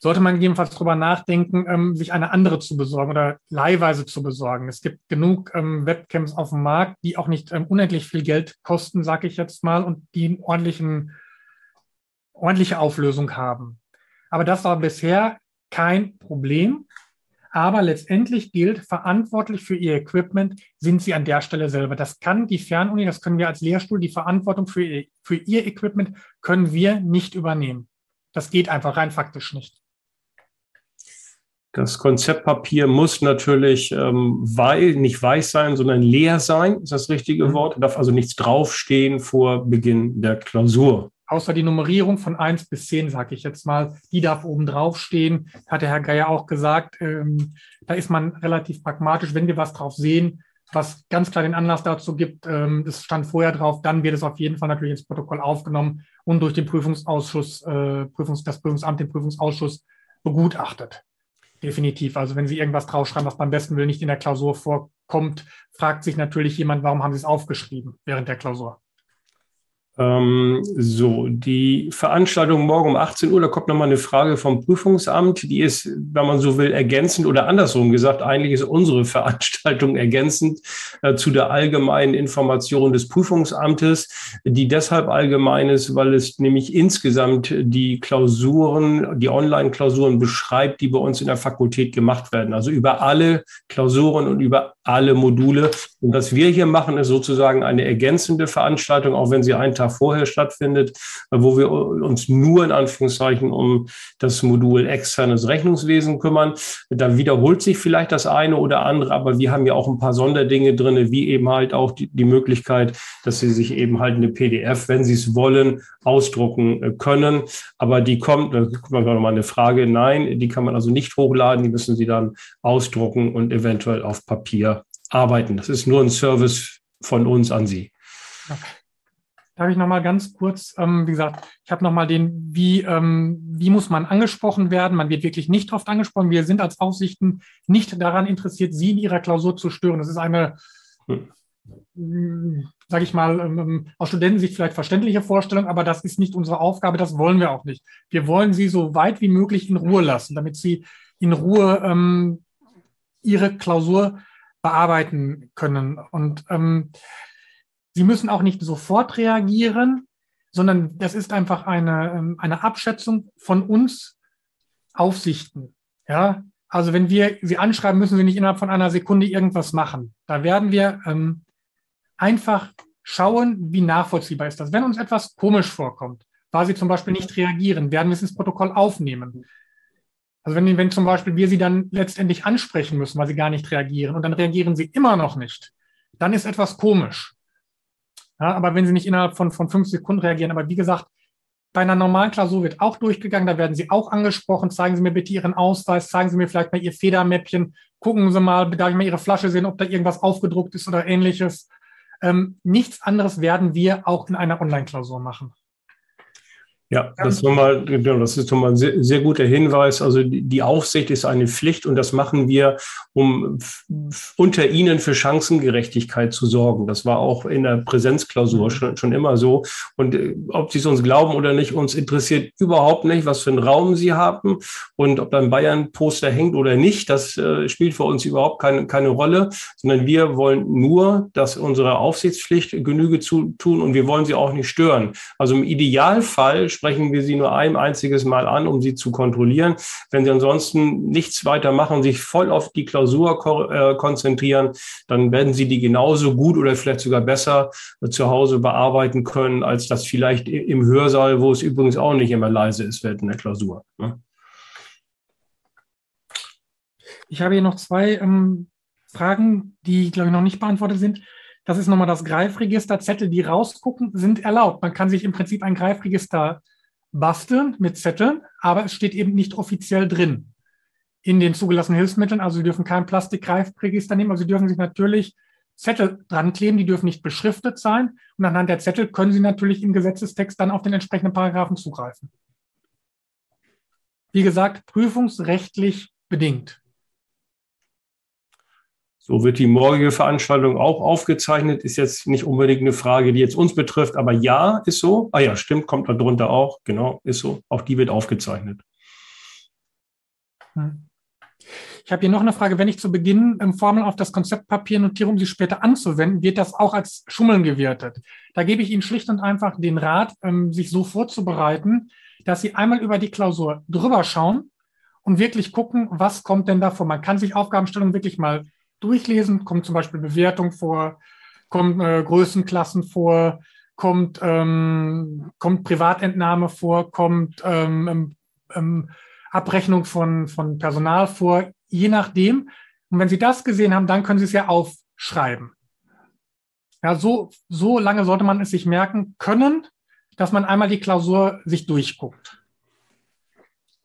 sollte man gegebenenfalls darüber nachdenken, ähm, sich eine andere zu besorgen oder leihweise zu besorgen. Es gibt genug ähm, Webcams auf dem Markt, die auch nicht ähm, unendlich viel Geld kosten, sage ich jetzt mal, und die einen ordentlichen, ordentliche Auflösung haben. Aber das war bisher kein Problem. Aber letztendlich gilt, verantwortlich für Ihr Equipment sind Sie an der Stelle selber. Das kann die Fernuni, das können wir als Lehrstuhl, die Verantwortung für für Ihr Equipment können wir nicht übernehmen. Das geht einfach rein faktisch nicht. Das Konzeptpapier muss natürlich ähm, weil, nicht weiß sein, sondern leer sein, ist das richtige mhm. Wort. Darf also nichts draufstehen vor Beginn der Klausur außer die Nummerierung von 1 bis 10, sage ich jetzt mal, die darf oben drauf stehen. Hat der Herr Geier auch gesagt, ähm, da ist man relativ pragmatisch. Wenn wir was drauf sehen, was ganz klar den Anlass dazu gibt, ähm, das stand vorher drauf, dann wird es auf jeden Fall natürlich ins Protokoll aufgenommen und durch den Prüfungsausschuss, äh, Prüfungs-, das Prüfungsamt, den Prüfungsausschuss begutachtet. Definitiv. Also wenn Sie irgendwas draufschreiben, was beim besten Willen nicht in der Klausur vorkommt, fragt sich natürlich jemand, warum haben Sie es aufgeschrieben während der Klausur? Ähm, so, die Veranstaltung morgen um 18 Uhr, da kommt nochmal eine Frage vom Prüfungsamt. Die ist, wenn man so will, ergänzend oder andersrum gesagt, eigentlich ist unsere Veranstaltung ergänzend äh, zu der allgemeinen Information des Prüfungsamtes, die deshalb allgemein ist, weil es nämlich insgesamt die Klausuren, die Online-Klausuren beschreibt, die bei uns in der Fakultät gemacht werden. Also über alle Klausuren und über alle Module. Und was wir hier machen, ist sozusagen eine ergänzende Veranstaltung, auch wenn sie einen Tag vorher stattfindet, wo wir uns nur in Anführungszeichen um das Modul externes Rechnungswesen kümmern. Da wiederholt sich vielleicht das eine oder andere, aber wir haben ja auch ein paar Sonderdinge drin, wie eben halt auch die, die Möglichkeit, dass Sie sich eben halt eine PDF, wenn Sie es wollen, ausdrucken äh, können. Aber die kommt, da kommt nochmal eine Frage, nein, die kann man also nicht hochladen, die müssen Sie dann ausdrucken und eventuell auf Papier arbeiten. Das ist nur ein Service von uns an Sie. Okay. Darf ich nochmal ganz kurz, ähm, wie gesagt, ich habe nochmal den, wie, ähm, wie muss man angesprochen werden? Man wird wirklich nicht oft angesprochen. Wir sind als Aufsichten nicht daran interessiert, Sie in Ihrer Klausur zu stören. Das ist eine, hm. sage ich mal, ähm, aus Studentensicht vielleicht verständliche Vorstellung, aber das ist nicht unsere Aufgabe, das wollen wir auch nicht. Wir wollen Sie so weit wie möglich in Ruhe lassen, damit Sie in Ruhe ähm, Ihre Klausur bearbeiten können. Und ähm, Sie müssen auch nicht sofort reagieren, sondern das ist einfach eine, ähm, eine Abschätzung von uns Aufsichten. Ja, also wenn wir Sie anschreiben, müssen Sie nicht innerhalb von einer Sekunde irgendwas machen. Da werden wir ähm, einfach schauen, wie nachvollziehbar ist das. Wenn uns etwas komisch vorkommt, weil Sie zum Beispiel nicht reagieren, werden wir es ins Protokoll aufnehmen. Also wenn, wenn zum Beispiel wir Sie dann letztendlich ansprechen müssen, weil Sie gar nicht reagieren und dann reagieren Sie immer noch nicht, dann ist etwas komisch. Ja, aber wenn Sie nicht innerhalb von, von fünf Sekunden reagieren, aber wie gesagt, bei einer normalen Klausur wird auch durchgegangen, da werden Sie auch angesprochen. Zeigen Sie mir bitte Ihren Ausweis, zeigen Sie mir vielleicht mal Ihr Federmäppchen, gucken Sie mal, darf ich mal Ihre Flasche sehen, ob da irgendwas aufgedruckt ist oder ähnliches. Ähm, nichts anderes werden wir auch in einer Online-Klausur machen. Ja, das, ist nochmal, genau, das ist nochmal ein sehr, sehr guter Hinweis. Also die Aufsicht ist eine Pflicht und das machen wir, um unter Ihnen für Chancengerechtigkeit zu sorgen. Das war auch in der Präsenzklausur mhm. schon, schon immer so. Und äh, ob Sie es uns glauben oder nicht, uns interessiert überhaupt nicht, was für einen Raum Sie haben und ob da ein Bayern-Poster hängt oder nicht. Das äh, spielt für uns überhaupt keine, keine Rolle, sondern wir wollen nur, dass unsere Aufsichtspflicht Genüge zu tun und wir wollen sie auch nicht stören. Also im Idealfall sprechen wir sie nur ein einziges Mal an, um sie zu kontrollieren. Wenn sie ansonsten nichts weiter machen, sich voll auf die Klausur äh, konzentrieren, dann werden sie die genauso gut oder vielleicht sogar besser zu Hause bearbeiten können, als das vielleicht im Hörsaal, wo es übrigens auch nicht immer leise ist, während der Klausur. Ne? Ich habe hier noch zwei ähm, Fragen, die, glaube ich, noch nicht beantwortet sind. Das ist nochmal das Greifregister. Zettel, die rausgucken, sind erlaubt. Man kann sich im Prinzip ein Greifregister basteln mit Zetteln, aber es steht eben nicht offiziell drin in den zugelassenen Hilfsmitteln. Also Sie dürfen kein Plastikgreifregister nehmen, aber Sie dürfen sich natürlich Zettel dran kleben, die dürfen nicht beschriftet sein. Und anhand der Zettel können Sie natürlich im Gesetzestext dann auf den entsprechenden Paragraphen zugreifen. Wie gesagt, prüfungsrechtlich bedingt. So wird die morgige Veranstaltung auch aufgezeichnet. Ist jetzt nicht unbedingt eine Frage, die jetzt uns betrifft, aber ja, ist so. Ah ja, stimmt, kommt da drunter auch. Genau, ist so. Auch die wird aufgezeichnet. Hm. Ich habe hier noch eine Frage. Wenn ich zu Beginn ähm, Formeln auf das Konzeptpapier notiere, um sie später anzuwenden, wird das auch als Schummeln gewertet. Da gebe ich Ihnen schlicht und einfach den Rat, ähm, sich so vorzubereiten, dass Sie einmal über die Klausur drüber schauen und wirklich gucken, was kommt denn da vor. Man kann sich Aufgabenstellungen wirklich mal durchlesen, kommt zum Beispiel Bewertung vor, kommt äh, Größenklassen vor, kommt, ähm, kommt Privatentnahme vor, kommt ähm, ähm, ähm, Abrechnung von, von Personal vor, je nachdem. Und wenn Sie das gesehen haben, dann können Sie es ja aufschreiben. Ja, so, so lange sollte man es sich merken können, dass man einmal die Klausur sich durchguckt.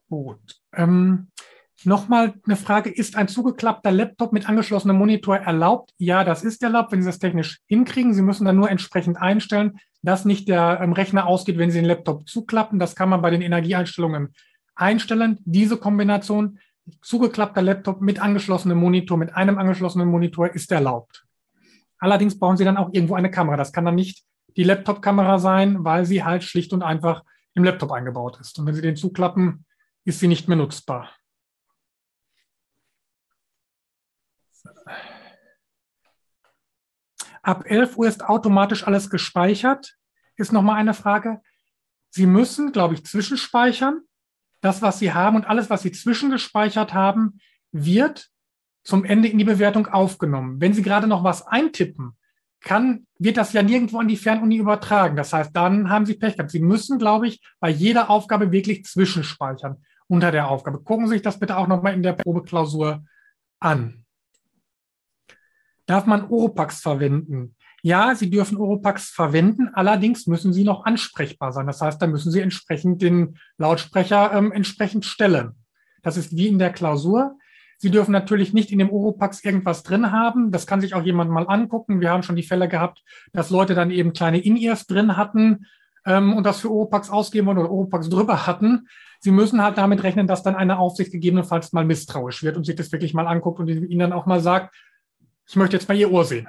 Gut. Ähm, Nochmal eine Frage, ist ein zugeklappter Laptop mit angeschlossenem Monitor erlaubt? Ja, das ist erlaubt, wenn Sie das technisch hinkriegen. Sie müssen dann nur entsprechend einstellen, dass nicht der ähm, Rechner ausgeht, wenn Sie den Laptop zuklappen. Das kann man bei den Energieeinstellungen einstellen. Diese Kombination, zugeklappter Laptop mit angeschlossenem Monitor, mit einem angeschlossenen Monitor ist erlaubt. Allerdings brauchen Sie dann auch irgendwo eine Kamera. Das kann dann nicht die Laptop-Kamera sein, weil sie halt schlicht und einfach im Laptop eingebaut ist. Und wenn Sie den zuklappen, ist sie nicht mehr nutzbar. Ab 11 Uhr ist automatisch alles gespeichert. Ist nochmal eine Frage. Sie müssen, glaube ich, zwischenspeichern. Das, was Sie haben und alles, was Sie zwischengespeichert haben, wird zum Ende in die Bewertung aufgenommen. Wenn Sie gerade noch was eintippen, kann, wird das ja nirgendwo an die Fernuni übertragen. Das heißt, dann haben Sie Pech gehabt. Sie müssen, glaube ich, bei jeder Aufgabe wirklich zwischenspeichern unter der Aufgabe. Gucken Sie sich das bitte auch nochmal in der Probeklausur an. Darf man Oropax verwenden? Ja, Sie dürfen Oropax verwenden, allerdings müssen Sie noch ansprechbar sein. Das heißt, da müssen Sie entsprechend den Lautsprecher ähm, entsprechend stellen. Das ist wie in der Klausur. Sie dürfen natürlich nicht in dem Oropax irgendwas drin haben. Das kann sich auch jemand mal angucken. Wir haben schon die Fälle gehabt, dass Leute dann eben kleine In-Ears drin hatten ähm, und das für Oropax ausgeben wollen oder Oropax drüber hatten. Sie müssen halt damit rechnen, dass dann eine Aufsicht gegebenenfalls mal misstrauisch wird und sich das wirklich mal anguckt und Ihnen dann auch mal sagt, ich möchte jetzt mal Ihr Ohr sehen.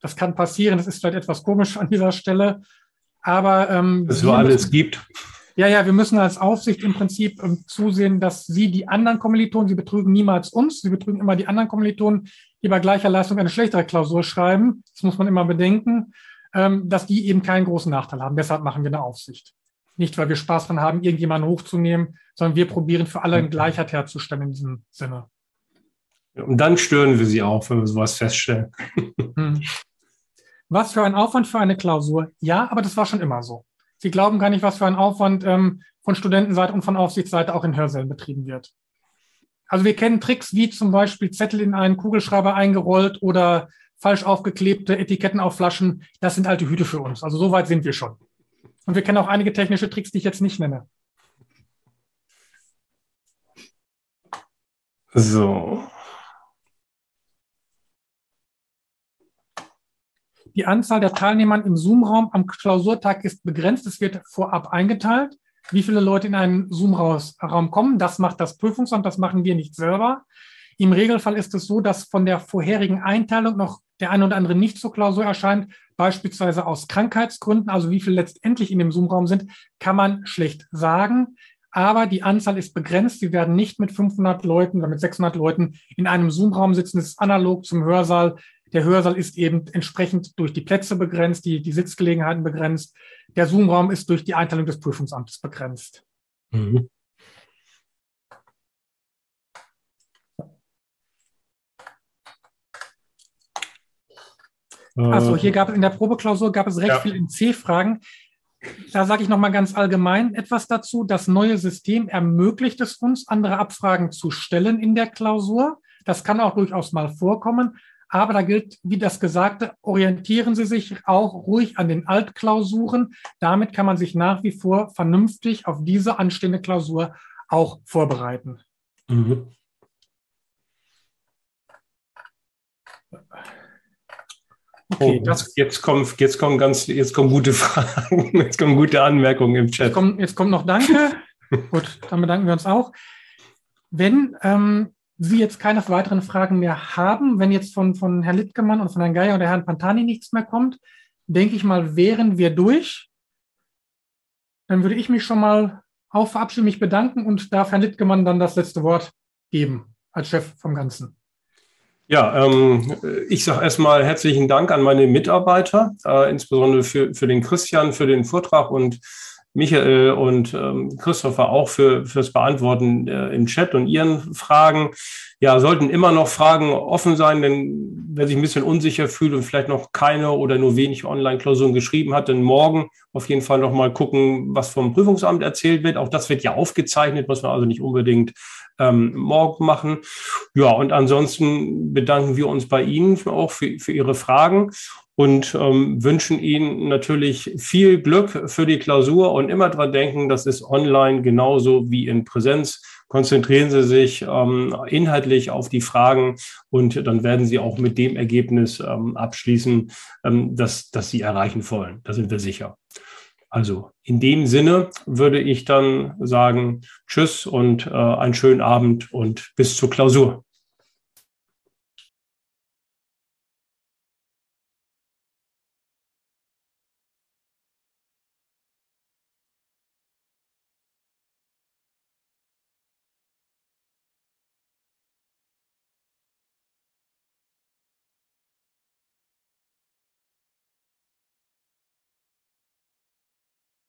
Das kann passieren, das ist vielleicht etwas komisch an dieser Stelle, aber ähm, es so alles müssen, gibt. Ja, ja, wir müssen als Aufsicht im Prinzip ähm, zusehen, dass Sie die anderen Kommilitonen, Sie betrügen niemals uns, Sie betrügen immer die anderen Kommilitonen, die bei gleicher Leistung eine schlechtere Klausur schreiben. Das muss man immer bedenken, ähm, dass die eben keinen großen Nachteil haben. Deshalb machen wir eine Aufsicht. Nicht, weil wir Spaß dran haben, irgendjemanden hochzunehmen, sondern wir probieren für alle eine Gleichheit herzustellen in diesem Sinne. Und dann stören wir sie auch, wenn wir sowas feststellen. Hm. Was für ein Aufwand für eine Klausur? Ja, aber das war schon immer so. Sie glauben gar nicht, was für ein Aufwand ähm, von Studentenseite und von Aufsichtsseite auch in Hörsälen betrieben wird. Also wir kennen Tricks wie zum Beispiel Zettel in einen Kugelschreiber eingerollt oder falsch aufgeklebte Etiketten auf Flaschen. Das sind alte Hüte für uns. Also so weit sind wir schon. Und wir kennen auch einige technische Tricks, die ich jetzt nicht nenne. So. Die Anzahl der Teilnehmer im Zoom-Raum am Klausurtag ist begrenzt. Es wird vorab eingeteilt. wie viele Leute in einen Zoom-Raum kommen. Das macht das Prüfungsamt, das machen wir nicht selber. Im Regelfall ist es so, dass von der vorherigen Einteilung noch der eine oder andere nicht zur Klausur erscheint, beispielsweise aus Krankheitsgründen. Also wie viele letztendlich in dem Zoom-Raum sind, kann man schlecht sagen. Aber die Anzahl ist begrenzt. Sie werden nicht mit 500 Leuten oder mit 600 Leuten in einem Zoom-Raum sitzen. Das ist analog zum Hörsaal. Der Hörsaal ist eben entsprechend durch die Plätze begrenzt, die, die Sitzgelegenheiten begrenzt. Der Zoom-Raum ist durch die Einteilung des Prüfungsamtes begrenzt. Mhm. Also hier gab es in der Probeklausur gab es recht ja. viel in C-Fragen. Da sage ich nochmal ganz allgemein etwas dazu. Das neue System ermöglicht es uns, andere Abfragen zu stellen in der Klausur. Das kann auch durchaus mal vorkommen. Aber da gilt, wie das Gesagte, orientieren Sie sich auch ruhig an den Altklausuren. Damit kann man sich nach wie vor vernünftig auf diese anstehende Klausur auch vorbereiten. Mhm. Okay, oh, jetzt kommen, jetzt kommen ganz, jetzt kommen gute Fragen, jetzt kommen gute Anmerkungen im Chat. Jetzt kommt, jetzt kommt noch Danke. Gut, dann bedanken wir uns auch. Wenn ähm, Sie jetzt keine weiteren Fragen mehr haben, wenn jetzt von, von Herrn Littgemann und von Herrn Geier oder Herrn Pantani nichts mehr kommt, denke ich mal, wären wir durch. Dann würde ich mich schon mal auch verabschieden, mich bedanken und darf Herrn Littgemann dann das letzte Wort geben als Chef vom Ganzen. Ja, ähm, ich sage erstmal herzlichen Dank an meine Mitarbeiter, äh, insbesondere für, für den Christian, für den Vortrag und Michael und ähm, Christopher auch für fürs Beantworten äh, im Chat und Ihren Fragen. Ja, sollten immer noch Fragen offen sein, denn wer sich ein bisschen unsicher fühlt und vielleicht noch keine oder nur wenig Online-Klausuren geschrieben hat, dann morgen auf jeden Fall noch mal gucken, was vom Prüfungsamt erzählt wird. Auch das wird ja aufgezeichnet, muss man also nicht unbedingt ähm, morgen machen. Ja, und ansonsten bedanken wir uns bei Ihnen auch für, für Ihre Fragen und ähm, wünschen Ihnen natürlich viel Glück für die Klausur und immer dran denken, das ist online genauso wie in Präsenz. Konzentrieren Sie sich ähm, inhaltlich auf die Fragen und dann werden Sie auch mit dem Ergebnis ähm, abschließen, ähm, das, das Sie erreichen wollen. Da sind wir sicher. Also in dem Sinne würde ich dann sagen, tschüss und äh, einen schönen Abend und bis zur Klausur.